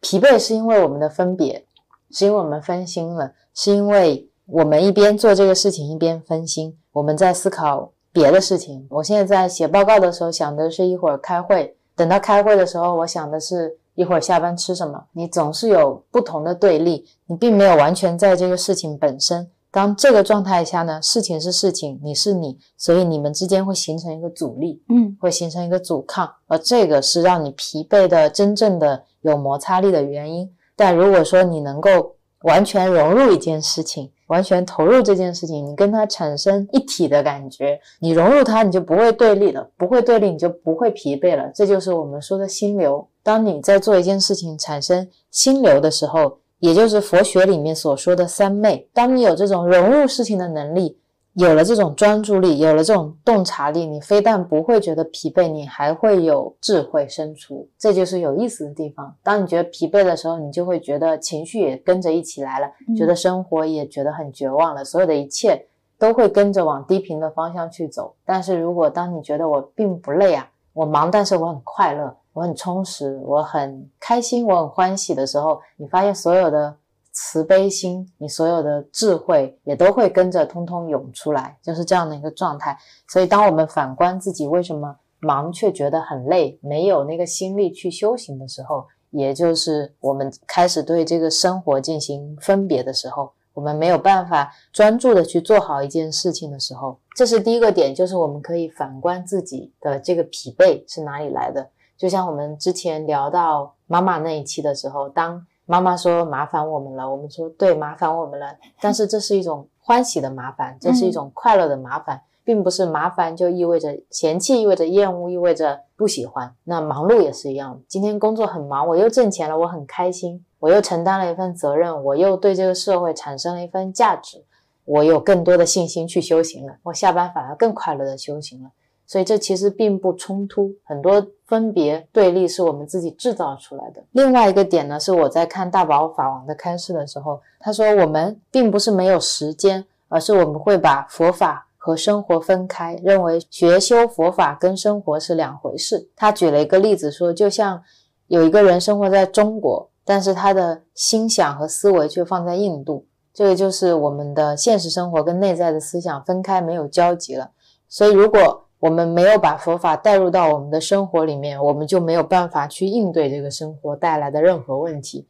疲惫是因为我们的分别，是因为我们分心了，是因为我们一边做这个事情一边分心，我们在思考。别的事情，我现在在写报告的时候想的是一会儿开会，等到开会的时候，我想的是一会儿下班吃什么。你总是有不同的对立，你并没有完全在这个事情本身。当这个状态下呢，事情是事情，你是你，所以你们之间会形成一个阻力，嗯，会形成一个阻抗，而这个是让你疲惫的真正的有摩擦力的原因。但如果说你能够完全融入一件事情。完全投入这件事情，你跟它产生一体的感觉，你融入它，你就不会对立了，不会对立，你就不会疲惫了。这就是我们说的心流。当你在做一件事情产生心流的时候，也就是佛学里面所说的三昧。当你有这种融入事情的能力。有了这种专注力，有了这种洞察力，你非但不会觉得疲惫，你还会有智慧生出，这就是有意思的地方。当你觉得疲惫的时候，你就会觉得情绪也跟着一起来了，觉得生活也觉得很绝望了，所有的一切都会跟着往低频的方向去走。但是如果当你觉得我并不累啊，我忙，但是我很快乐，我很充实，我很开心，我很欢喜的时候，你发现所有的。慈悲心，你所有的智慧也都会跟着通通涌出来，就是这样的一个状态。所以，当我们反观自己为什么忙却觉得很累，没有那个心力去修行的时候，也就是我们开始对这个生活进行分别的时候，我们没有办法专注的去做好一件事情的时候，这是第一个点，就是我们可以反观自己的这个疲惫是哪里来的。就像我们之前聊到妈妈那一期的时候，当妈妈说麻烦我们了，我们说对，麻烦我们了。但是这是一种欢喜的麻烦，这是一种快乐的麻烦，并不是麻烦就意味着嫌弃，意味着厌恶，意味着不喜欢。那忙碌也是一样，今天工作很忙，我又挣钱了，我很开心，我又承担了一份责任，我又对这个社会产生了一份价值。我有更多的信心去修行了，我下班反而更快乐的修行了。所以这其实并不冲突，很多分别对立是我们自己制造出来的。另外一个点呢，是我在看大宝法王的开示的时候，他说我们并不是没有时间，而是我们会把佛法和生活分开，认为学修佛法跟生活是两回事。他举了一个例子说，就像有一个人生活在中国，但是他的心想和思维却放在印度，这个就是我们的现实生活跟内在的思想分开，没有交集了。所以如果我们没有把佛法带入到我们的生活里面，我们就没有办法去应对这个生活带来的任何问题。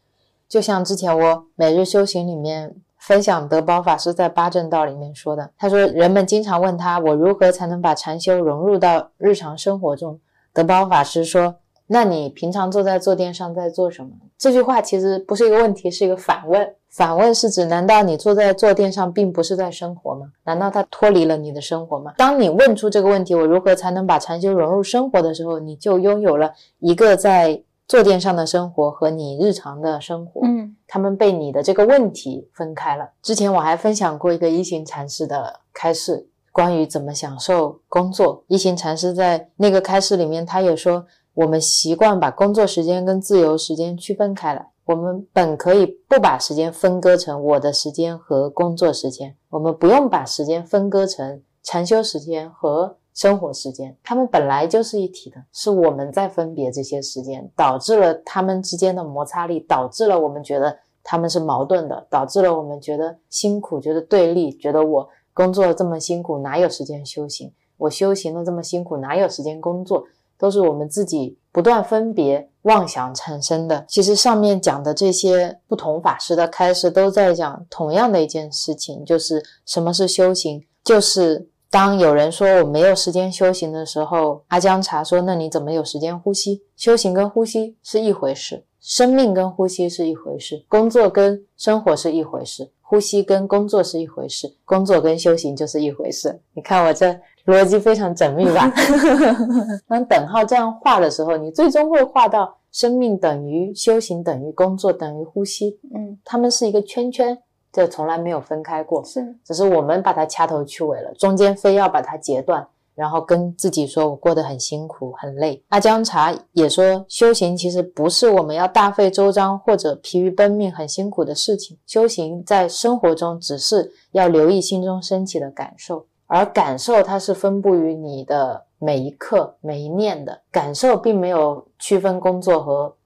就像之前我每日修行里面分享德宝法师在八正道里面说的，他说人们经常问他，我如何才能把禅修融入到日常生活中？德宝法师说，那你平常坐在坐垫上在做什么？这句话其实不是一个问题，是一个反问。反问是指：难道你坐在坐垫上并不是在生活吗？难道它脱离了你的生活吗？当你问出这个问题，我如何才能把禅修融入生活的时候，你就拥有了一个在坐垫上的生活和你日常的生活。嗯，他们被你的这个问题分开了。之前我还分享过一个一行禅师的开示，关于怎么享受工作。一行禅师在那个开示里面，他也说，我们习惯把工作时间跟自由时间区分开来。我们本可以不把时间分割成我的时间和工作时间，我们不用把时间分割成禅修时间和生活时间，他们本来就是一体的。是我们在分别这些时间，导致了他们之间的摩擦力，导致了我们觉得他们是矛盾的，导致了我们觉得辛苦，觉得对立，觉得我工作这么辛苦，哪有时间修行？我修行了这么辛苦，哪有时间工作？都是我们自己不断分别妄想产生的。其实上面讲的这些不同法师的开示，都在讲同样的一件事情，就是什么是修行。就是当有人说我没有时间修行的时候，阿姜茶说：“那你怎么有时间呼吸？修行跟呼吸是一回事，生命跟呼吸是一回事，工作跟生活是一回事，呼吸跟工作是一回事，工作跟修行就是一回事。”你看我这。逻辑非常缜密吧？当等号这样画的时候，你最终会画到生命等于修行等于工作等于呼吸。嗯，他们是一个圈圈，这从来没有分开过。是，只是我们把它掐头去尾了，中间非要把它截断，然后跟自己说我过得很辛苦很累。阿姜茶也说，修行其实不是我们要大费周章或者疲于奔命很辛苦的事情，修行在生活中只是要留意心中升起的感受。而感受它是分布于你的每一刻每一念的感受，并没有区分工作和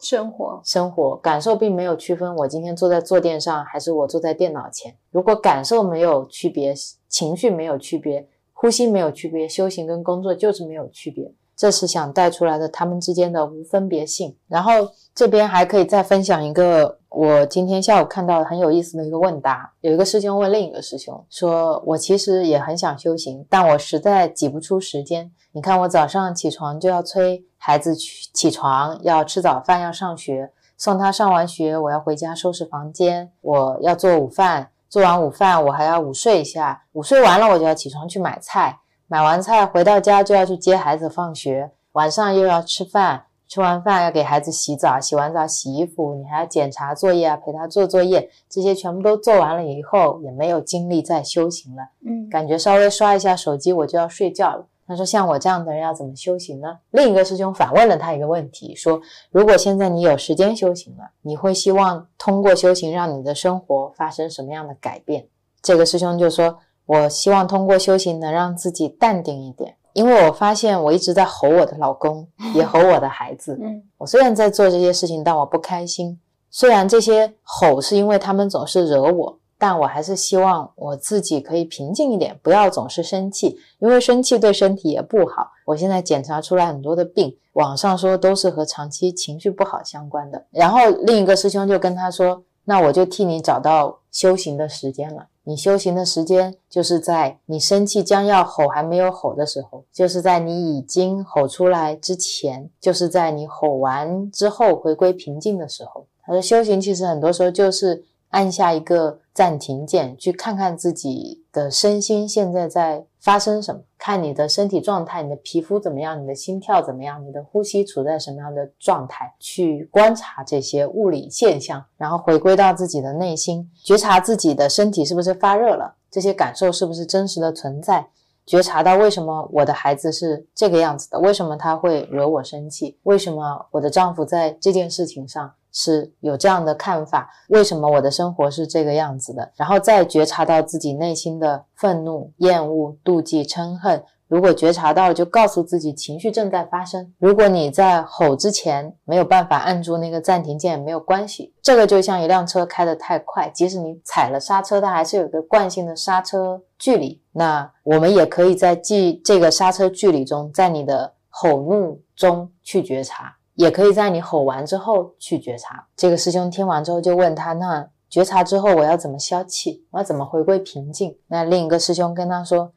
生活。生活感受并没有区分我今天坐在坐垫上，还是我坐在电脑前。如果感受没有区别，情绪没有区别，呼吸没有区别，修行跟工作就是没有区别。这是想带出来的他们之间的无分别性。然后这边还可以再分享一个。我今天下午看到很有意思的一个问答，有一个师兄问另一个师兄说：“我其实也很想修行，但我实在挤不出时间。你看，我早上起床就要催孩子去起床，要吃早饭，要上学，送他上完学，我要回家收拾房间，我要做午饭，做完午饭我还要午睡一下，午睡完了我就要起床去买菜，买完菜回到家就要去接孩子放学，晚上又要吃饭。”吃完饭要给孩子洗澡，洗完澡洗衣服，你还要检查作业啊，陪他做作业，这些全部都做完了以后，也没有精力再修行了。嗯，感觉稍微刷一下手机，我就要睡觉了。他说：“像我这样的人要怎么修行呢？”另一个师兄反问了他一个问题，说：“如果现在你有时间修行了，你会希望通过修行让你的生活发生什么样的改变？”这个师兄就说：“我希望通过修行能让自己淡定一点。”因为我发现我一直在吼我的老公，也吼我的孩子。嗯，我虽然在做这些事情，但我不开心。虽然这些吼是因为他们总是惹我，但我还是希望我自己可以平静一点，不要总是生气，因为生气对身体也不好。我现在检查出来很多的病，网上说都是和长期情绪不好相关的。然后另一个师兄就跟他说：“那我就替你找到修行的时间了。”你修行的时间，就是在你生气将要吼还没有吼的时候，就是在你已经吼出来之前，就是在你吼完之后回归平静的时候。他说，修行其实很多时候就是按下一个暂停键，去看看自己的身心现在在发生什么。看你的身体状态，你的皮肤怎么样，你的心跳怎么样，你的呼吸处在什么样的状态，去观察这些物理现象，然后回归到自己的内心，觉察自己的身体是不是发热了，这些感受是不是真实的存在，觉察到为什么我的孩子是这个样子的，为什么他会惹我生气，为什么我的丈夫在这件事情上是有这样的看法，为什么我的生活是这个样子的，然后再觉察到自己内心的愤怒、厌恶、妒忌、嗔恨。如果觉察到了，就告诉自己情绪正在发生。如果你在吼之前没有办法按住那个暂停键，没有关系。这个就像一辆车开得太快，即使你踩了刹车，它还是有个惯性的刹车距离。那我们也可以在记这个刹车距离中，在你的吼怒中去觉察，也可以在你吼完之后去觉察。这个师兄听完之后就问他：那觉察之后我要怎么消气？我要怎么回归平静？那另一个师兄跟他说。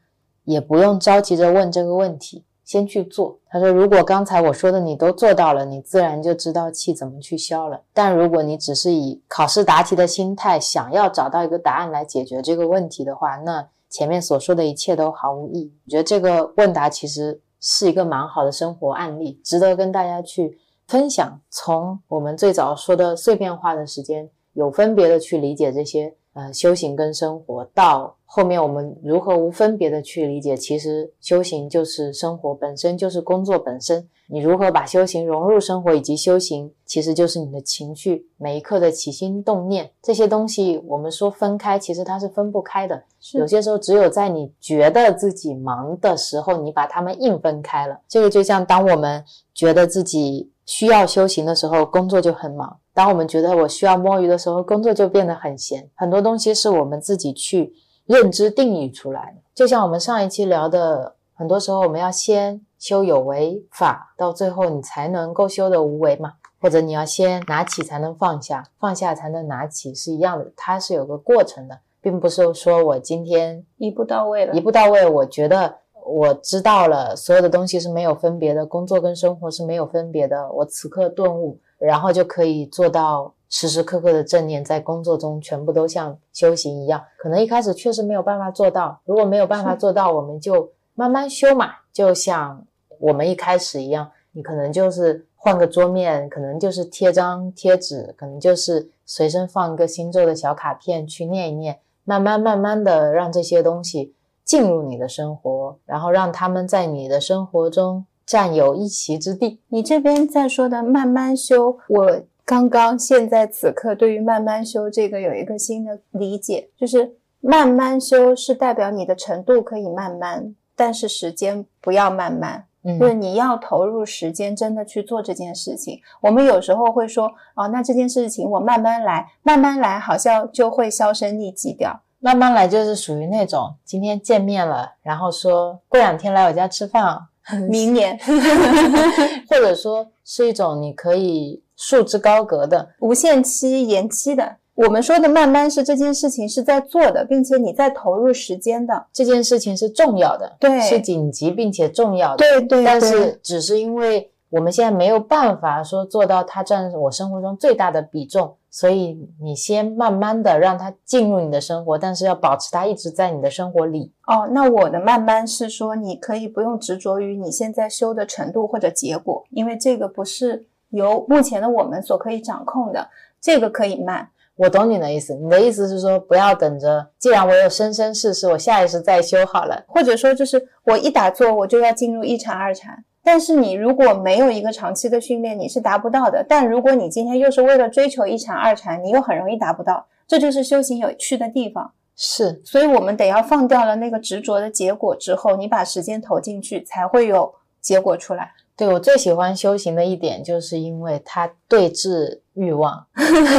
也不用着急着问这个问题，先去做。他说：“如果刚才我说的你都做到了，你自然就知道气怎么去消了。但如果你只是以考试答题的心态，想要找到一个答案来解决这个问题的话，那前面所说的一切都毫无意义。我觉得这个问答其实是一个蛮好的生活案例，值得跟大家去分享。从我们最早说的碎片化的时间，有分别的去理解这些。”呃，修行跟生活到后面，我们如何无分别的去理解？其实修行就是生活本身，就是工作本身。你如何把修行融入生活，以及修行其实就是你的情绪，每一刻的起心动念这些东西，我们说分开，其实它是分不开的。有些时候，只有在你觉得自己忙的时候，你把它们硬分开了。这个就像当我们觉得自己需要修行的时候，工作就很忙。当我们觉得我需要摸鱼的时候，工作就变得很闲。很多东西是我们自己去认知定义出来的。就像我们上一期聊的，很多时候我们要先修有为法，到最后你才能够修的无为嘛。或者你要先拿起才能放下，放下才能拿起，是一样的。它是有个过程的，并不是说我今天一步到位了，一步到位。我觉得我知道了，所有的东西是没有分别的，工作跟生活是没有分别的。我此刻顿悟。然后就可以做到时时刻刻的正念，在工作中全部都像修行一样。可能一开始确实没有办法做到，如果没有办法做到，我们就慢慢修嘛。就像我们一开始一样，你可能就是换个桌面，可能就是贴张贴纸，可能就是随身放一个星座的小卡片去念一念，慢慢慢慢的让这些东西进入你的生活，然后让他们在你的生活中。占有一席之地。你这边在说的慢慢修，我刚刚现在此刻对于慢慢修这个有一个新的理解，就是慢慢修是代表你的程度可以慢慢，但是时间不要慢慢，就是你要投入时间真的去做这件事情。我们有时候会说，哦，那这件事情我慢慢来，慢慢来，好像就会销声匿迹掉。慢慢来就是属于那种今天见面了，然后说过两天来我家吃饭。明年，或者说是一种你可以束之高阁的无限期延期的。我们说的慢慢是这件事情是在做的，并且你在投入时间的这件事情是重要的，对，是紧急并且重要的，对对。但是只是因为我们现在没有办法说做到它占我生活中最大的比重。所以你先慢慢的让它进入你的生活，但是要保持它一直在你的生活里。哦，那我的慢慢是说，你可以不用执着于你现在修的程度或者结果，因为这个不是由目前的我们所可以掌控的，这个可以慢。我懂你的意思，你的意思是说，不要等着，既然我有生生世世，我下一世再修好了，或者说就是我一打坐，我就要进入一禅二禅。但是你如果没有一个长期的训练，你是达不到的。但如果你今天又是为了追求一禅二禅，你又很容易达不到。这就是修行有趣的地方。是，所以我们得要放掉了那个执着的结果之后，你把时间投进去，才会有结果出来。对我最喜欢修行的一点，就是因为它对峙欲望，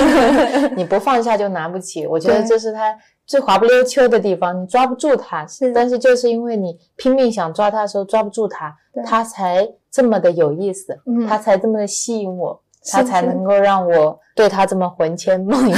你不放下就拿不起。我觉得这是它。最滑不溜秋的地方，你抓不住它，是，但是就是因为你拼命想抓它的时候抓不住它，它才这么的有意思，它才这么的吸引我，它才能够让我对它这么魂牵梦萦，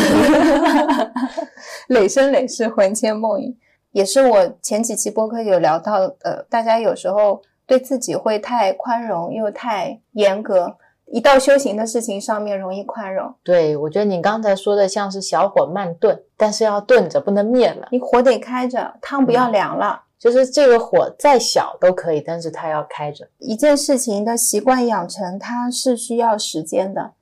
累生累世魂牵梦萦，也是我前几期播客有聊到，呃，大家有时候对自己会太宽容又太严格。一到修行的事情上面容易宽容，对我觉得你刚才说的像是小火慢炖，但是要炖着，不能灭了。你火得开着，汤不要凉了。就是这个火再小都可以，但是它要开着。一件事情的习惯养成，它是需要时间的。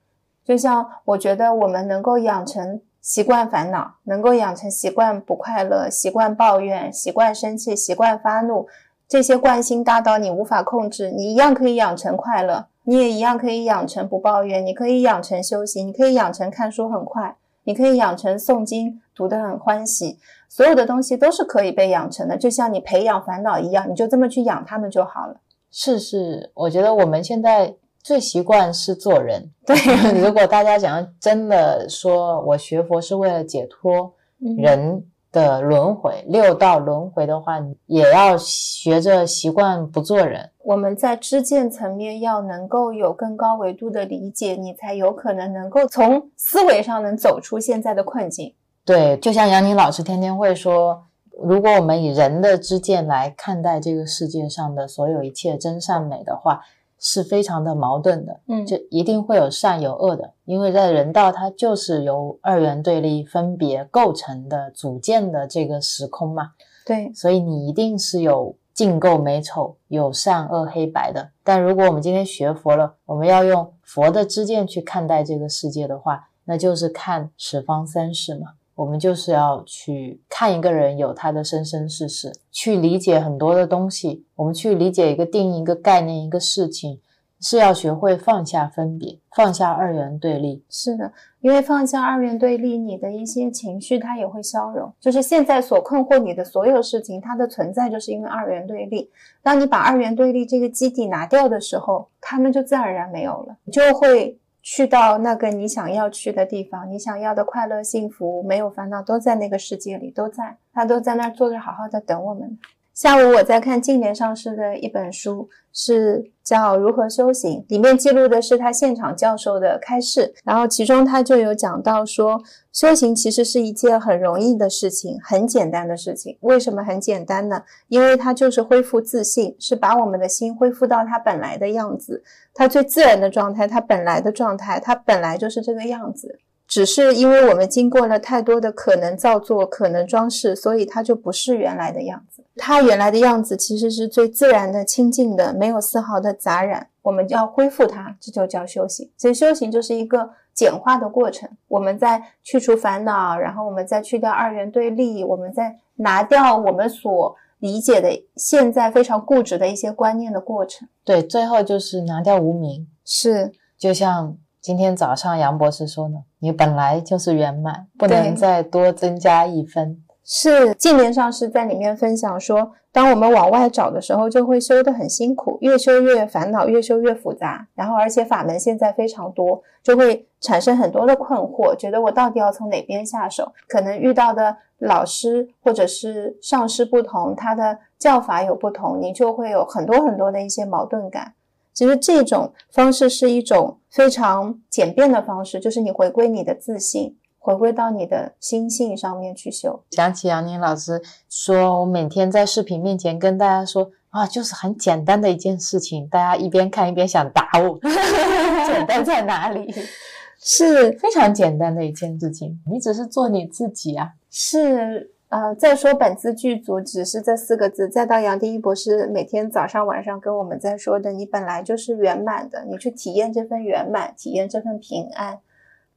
就像我觉得我们能够养成习惯烦恼，能够养成习惯不快乐、习惯抱怨、习惯生气、习惯发怒，这些惯性大到你无法控制，你一样可以养成快乐，你也一样可以养成不抱怨，你可以养成修行，你可以养成看书很快，你可以养成诵经读得很欢喜，所有的东西都是可以被养成的，就像你培养烦恼一样，你就这么去养他们就好了。是是，我觉得我们现在。最习惯是做人，对。如果大家想要真的说，我学佛是为了解脱人的轮回、六道轮回的话，也要学着习惯不做人。我们在知见层面要能够有更高维度的理解，你才有可能能够从思维上能走出现在的困境。对，就像杨宁老师天天会说，如果我们以人的知见来看待这个世界上的所有一切真善美的话。是非常的矛盾的，嗯，就一定会有善有恶的，因为在人道它就是由二元对立分别构成的组建的这个时空嘛，对，所以你一定是有净垢美丑，有善恶黑白的。但如果我们今天学佛了，我们要用佛的知见去看待这个世界的话，那就是看十方三世嘛。我们就是要去看一个人有他的生生世世，去理解很多的东西。我们去理解一个定义、一个概念、一个事情，是要学会放下分别，放下二元对立。是的，因为放下二元对立，你的一些情绪它也会消融。就是现在所困惑你的所有事情，它的存在就是因为二元对立。当你把二元对立这个基底拿掉的时候，它们就自然而然没有了，就会。去到那个你想要去的地方，你想要的快乐、幸福、没有烦恼，都在那个世界里，都在，他都在那儿坐着，好好的等我们。下午我在看近年上市的一本书，是叫《如何修行》，里面记录的是他现场教授的开示，然后其中他就有讲到说，修行其实是一件很容易的事情，很简单的事情。为什么很简单呢？因为它就是恢复自信，是把我们的心恢复到它本来的样子，它最自然的状态，它本来的状态，它本来就是这个样子。只是因为我们经过了太多的可能造作、可能装饰，所以它就不是原来的样子。它原来的样子其实是最自然的、清净的，没有丝毫的杂染。我们要恢复它，这就叫修行。所以修行就是一个简化的过程。我们在去除烦恼，然后我们再去掉二元对立，我们再拿掉我们所理解的现在非常固执的一些观念的过程。对，最后就是拿掉无名。是，就像今天早上杨博士说的，你本来就是圆满，不能再多增加一分。是近年上师在里面分享说，当我们往外找的时候，就会修得很辛苦，越修越烦恼，越修越复杂。然后，而且法门现在非常多，就会产生很多的困惑，觉得我到底要从哪边下手？可能遇到的老师或者是上师不同，他的教法有不同，你就会有很多很多的一些矛盾感。其实这种方式是一种非常简便的方式，就是你回归你的自信。回归到你的心性上面去修。想起杨宁老师说，我每天在视频面前跟大家说啊，就是很简单的一件事情，大家一边看一边想打我。简单在哪里？是非常简单的一件事情，你只是做你自己啊。是呃，再说本次剧组，只是这四个字。再到杨定一博士每天早上晚上跟我们在说的，你本来就是圆满的，你去体验这份圆满，体验这份平安，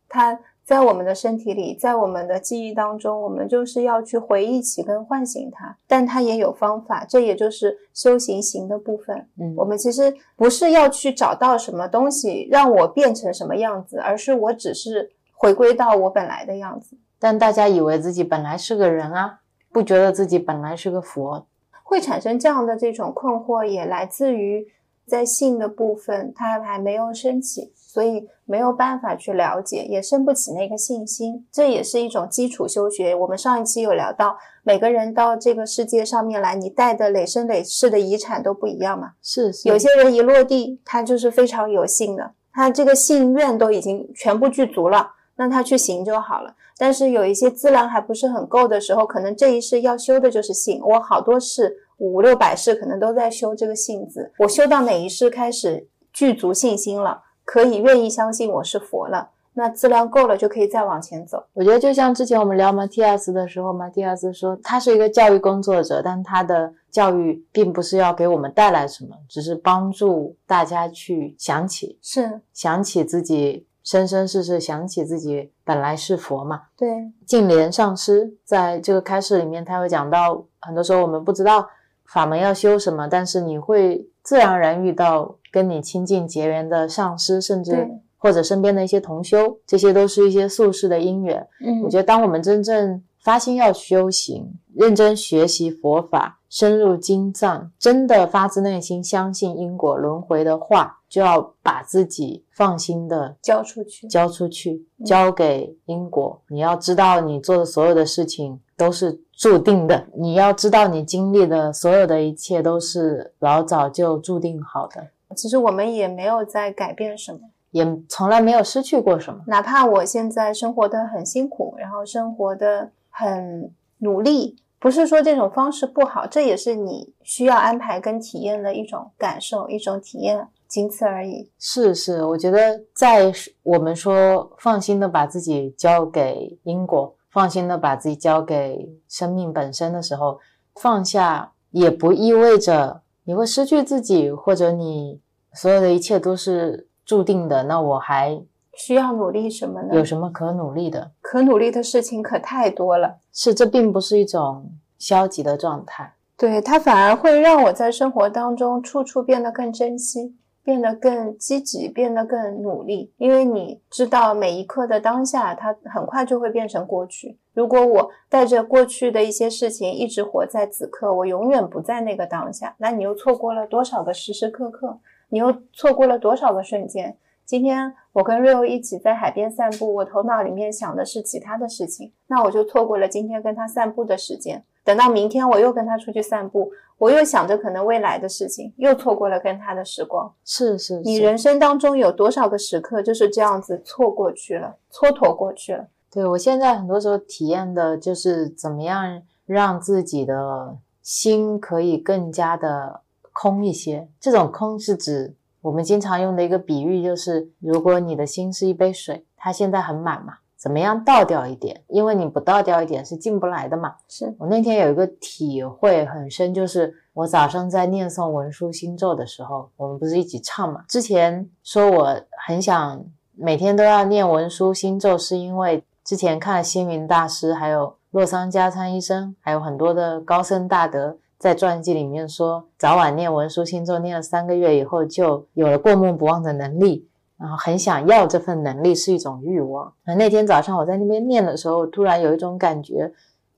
它。在我们的身体里，在我们的记忆当中，我们就是要去回忆起跟唤醒它，但它也有方法，这也就是修行行的部分。嗯，我们其实不是要去找到什么东西让我变成什么样子，而是我只是回归到我本来的样子。但大家以为自己本来是个人啊，不觉得自己本来是个佛，会产生这样的这种困惑，也来自于在性的部分，它还没有升起。所以没有办法去了解，也升不起那个信心，这也是一种基础修学。我们上一期有聊到，每个人到这个世界上面来，你带的累生累世的遗产都不一样嘛。是，有些人一落地，他就是非常有幸的，他这个信愿都已经全部具足了，那他去行就好了。但是有一些资粮还不是很够的时候，可能这一世要修的就是性。我好多世五六百世可能都在修这个性字，我修到哪一世开始具足信心了？可以愿意相信我是佛了，那资粮够了就可以再往前走。我觉得就像之前我们聊马蒂亚斯的时候，马蒂亚斯说他是一个教育工作者，但他的教育并不是要给我们带来什么，只是帮助大家去想起，是想起自己生生世世想起自己本来是佛嘛。对，净莲上师在这个开示里面，他会讲到，很多时候我们不知道法门要修什么，但是你会自然而然遇到跟你亲近结缘的上师，甚至或者身边的一些同修，这些都是一些宿世的因缘。嗯我觉得，当我们真正发心要修行，认真学习佛法，深入经藏，真的发自内心相信因果轮回的话，就要把自己放心的交出去。交出去，交给因果。你要知道，你做的所有的事情都是注定的。你要知道，你经历的所有的一切都是老早就注定好的，其实我们也没有在改变什么，也从来没有失去过什么。哪怕我现在生活的很辛苦，然后生活的很努力，不是说这种方式不好，这也是你需要安排跟体验的一种感受，一种体验，仅此而已。是是，我觉得在我们说放心的把自己交给因果，放心的把自己交给生命本身的时候，放下也不意味着你会失去自己，或者你所有的一切都是注定的。那我还需要努力什么呢？有什么可努力的？可努力的事情可太多了。是，这并不是一种消极的状态。对，它反而会让我在生活当中处处变得更珍惜，变得更积极，变得更努力。因为你知道每一刻的当下，它很快就会变成过去。如果我带着过去的一些事情一直活在此刻，我永远不在那个当下，那你又错过了多少个时时刻刻？你又错过了多少个瞬间？今天我跟 Rio 一起在海边散步，我头脑里面想的是其他的事情，那我就错过了今天跟他散步的时间。等到明天我又跟他出去散步，我又想着可能未来的事情，又错过了跟他的时光。是是是，你人生当中有多少个时刻就是这样子错过去了，蹉跎过去了？对我现在很多时候体验的就是怎么样让自己的心可以更加的空一些。这种空是指我们经常用的一个比喻，就是如果你的心是一杯水，它现在很满嘛，怎么样倒掉一点？因为你不倒掉一点是进不来的嘛。是我那天有一个体会很深，就是我早上在念诵文殊心咒的时候，我们不是一起唱嘛？之前说我很想每天都要念文殊心咒，是因为之前看了星云大师，还有洛桑加参医生，还有很多的高僧大德。在传记里面说，早晚念文殊心咒，念了三个月以后，就有了过目不忘的能力。然后很想要这份能力是一种欲望。那那天早上我在那边念的时候，突然有一种感觉，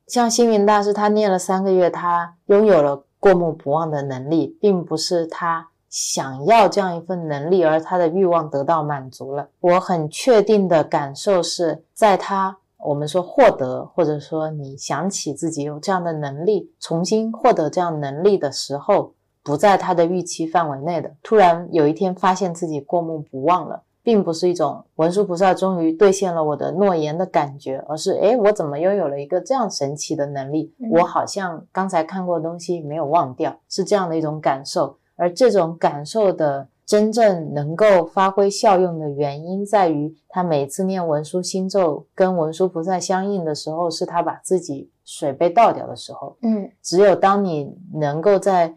像星云大师他念了三个月，他拥有了过目不忘的能力，并不是他想要这样一份能力，而他的欲望得到满足了。我很确定的感受是在他。我们说获得，或者说你想起自己有这样的能力，重新获得这样能力的时候，不在他的预期范围内的。突然有一天发现自己过目不忘了，并不是一种文殊菩萨终于兑现了我的诺言的感觉，而是诶，我怎么拥有了一个这样神奇的能力？嗯我好像刚才看过的东西没有忘掉，是这样的一种感受。而这种感受的真正能够发挥效用的原因，在于他每次念文殊心咒跟文殊菩萨相应的时候，是他把自己水杯倒掉的时候。嗯，只有当你能够在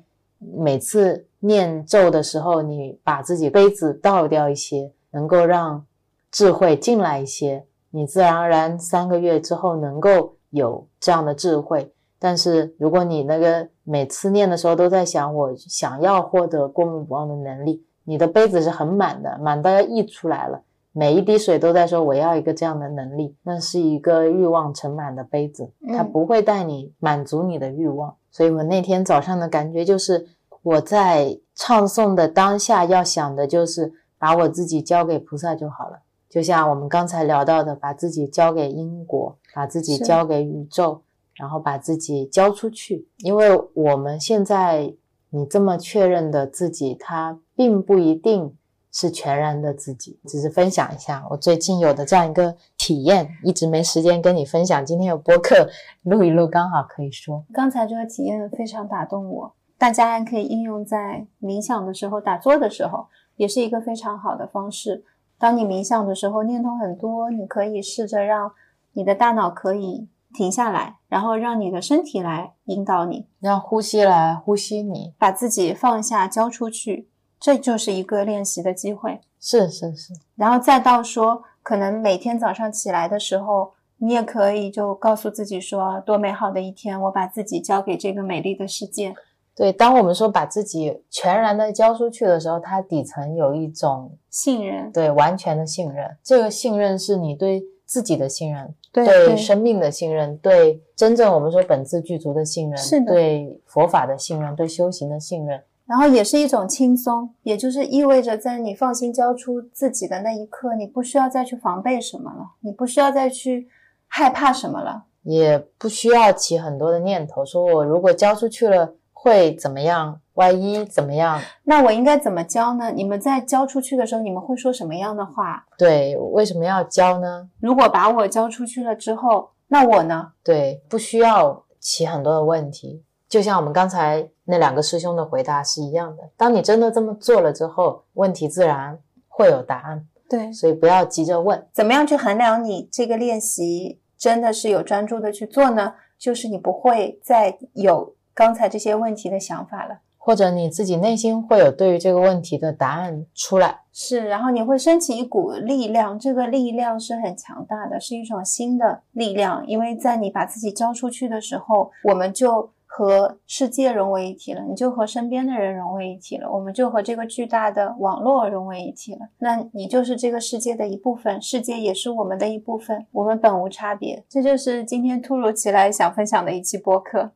每次念咒的时候，你把自己杯子倒掉一些，能够让智慧进来一些，你自然而然三个月之后能够有这样的智慧。但是如果你那个每次念的时候都在想我想要获得过目不忘的能力，你的杯子是很满的，满到要溢出来了。每一滴水都在说我要一个这样的能力，那是一个欲望盛满的杯子，它嗯不会带你满足你的欲望。所以我那天早上的感觉就是，我在唱诵的当下要想的就是把我自己交给菩萨就好了。就像我们刚才聊到的，把自己交给因果，把自己交给宇宙，然后把自己交出去。因为我们现在你这么确认的自己，它并不一定是全然的自己。只是分享一下我最近有的这样一个体验，一直没时间跟你分享。今天有播客录一录，刚好可以说。刚才这个体验非常打动我，大家还可以应用在冥想的时候、打坐的时候，也是一个非常好的方式。当你冥想的时候，念头很多，你可以试着让你的大脑可以停下来，然后让你的身体来引导你，让呼吸来呼吸你，把自己放下，交出去。这就是一个练习的机会。是是是，然后再到说，可能每天早上起来的时候，你也可以就告诉自己说，多美好的一天，我把自己交给这个美丽的世界。对，当我们说把自己全然的交出去的时候，它底层有一种信任，对，完全的信任。这个信任是你对自己的信任，对对生命的信任，对真正我们说本自具足的信任，是的对佛法的信任，对修行的信任。然后也是一种轻松，也就是意味着在你放心交出自己的那一刻，你不需要再去防备什么了，你不需要再去害怕什么了。也不需要起很多的念头，说我如果交出去了会怎么样，万一怎么样？那我应该怎么教呢？你们在交出去的时候，你们会说什么样的话？对，为什么要交呢？如果把我交出去了之后，那我呢？对，不需要起很多的问题，就像我们刚才那两个师兄的回答是一样的。当你真的这么做了之后，问题自然会有答案，对，所以不要急着问。怎么样去衡量你这个练习真的是有专注的去做呢？就是你不会再有刚才这些问题的想法了。或者你自己内心会有对于这个问题的答案出来，是，然后你会升起一股力量，这个力量是很强大的，是一种新的力量。因为在你把自己交出去的时候，我们就和世界融为一体了，你就和身边的人融为一体了，我们就和这个巨大的网络融为一体了。那你就是这个世界的一部分，世界也是我们的一部分，我们本无差别。这就是今天突如其来想分享的一期播客。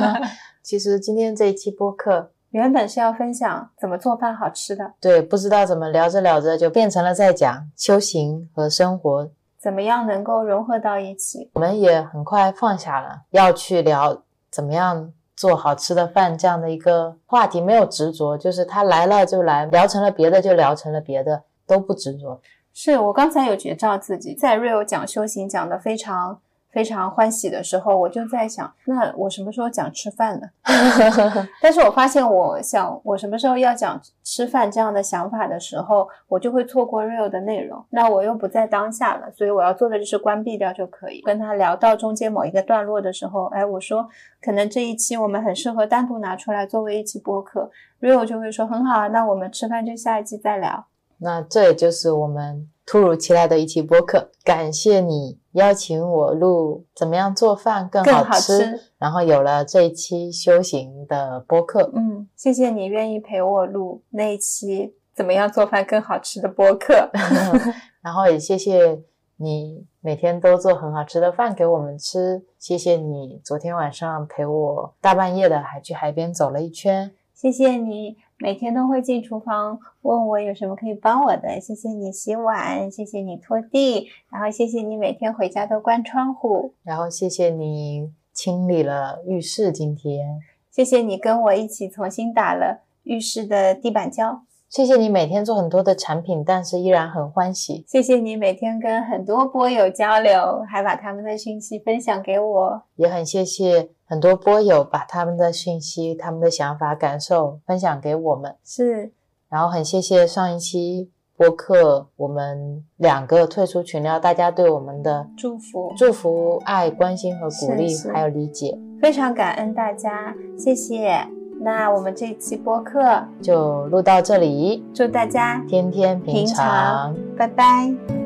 其实今天这一期播客，原本是要分享怎么做饭好吃的，对，不知道怎么聊着聊着就变成了在讲修行和生活，怎么样能够融合到一起。我们也很快放下了要去聊怎么样做好吃的饭这样的一个话题，没有执着，就是他来了就来，聊成了别的就聊成了别的，都不执着。是我刚才有觉照自己在 real 讲修行讲的非常非常欢喜的时候，我就在想，那我什么时候讲吃饭呢？但是我发现，我想我什么时候要讲吃饭这样的想法的时候，我就会错过 real 的内容。那我又不在当下了，所以我要做的就是关闭掉就可以。跟他聊到中间某一个段落的时候，哎，我说可能这一期我们很适合单独拿出来作为一期播客，real 就会说很好啊，那我们吃饭就下一期再聊。那这也就是我们突如其来的一期播客，感谢你邀请我录怎么样做饭更更好好吃，吃然后有了这一期修行的播客。嗯，谢谢你愿意陪我录那一期怎么样做饭更好吃的播客。然后也谢谢你每天都做很好吃的饭给我们吃，谢谢你昨天晚上陪我大半夜的还去海边走了一圈，谢谢你每天都会进厨房问我有什么可以帮我的，谢谢你洗碗，谢谢你拖地，然后谢谢你每天回家都关窗户，然后谢谢你清理了浴室今天，谢谢你跟我一起重新打了浴室的地板胶，谢谢你每天做很多的产品，但是依然很欢喜。谢谢你每天跟很多播友交流，还把他们的讯息分享给我。也很谢谢很多播友把他们的讯息、他们的想法、感受分享给我们，是，然后很谢谢上一期播客我们两个退出群聊，大家对我们的祝福，祝福、爱、关心和鼓励，还有理解，非常感恩大家，谢谢。那我们这期播客，就录到这里，祝大家天天平常。拜拜。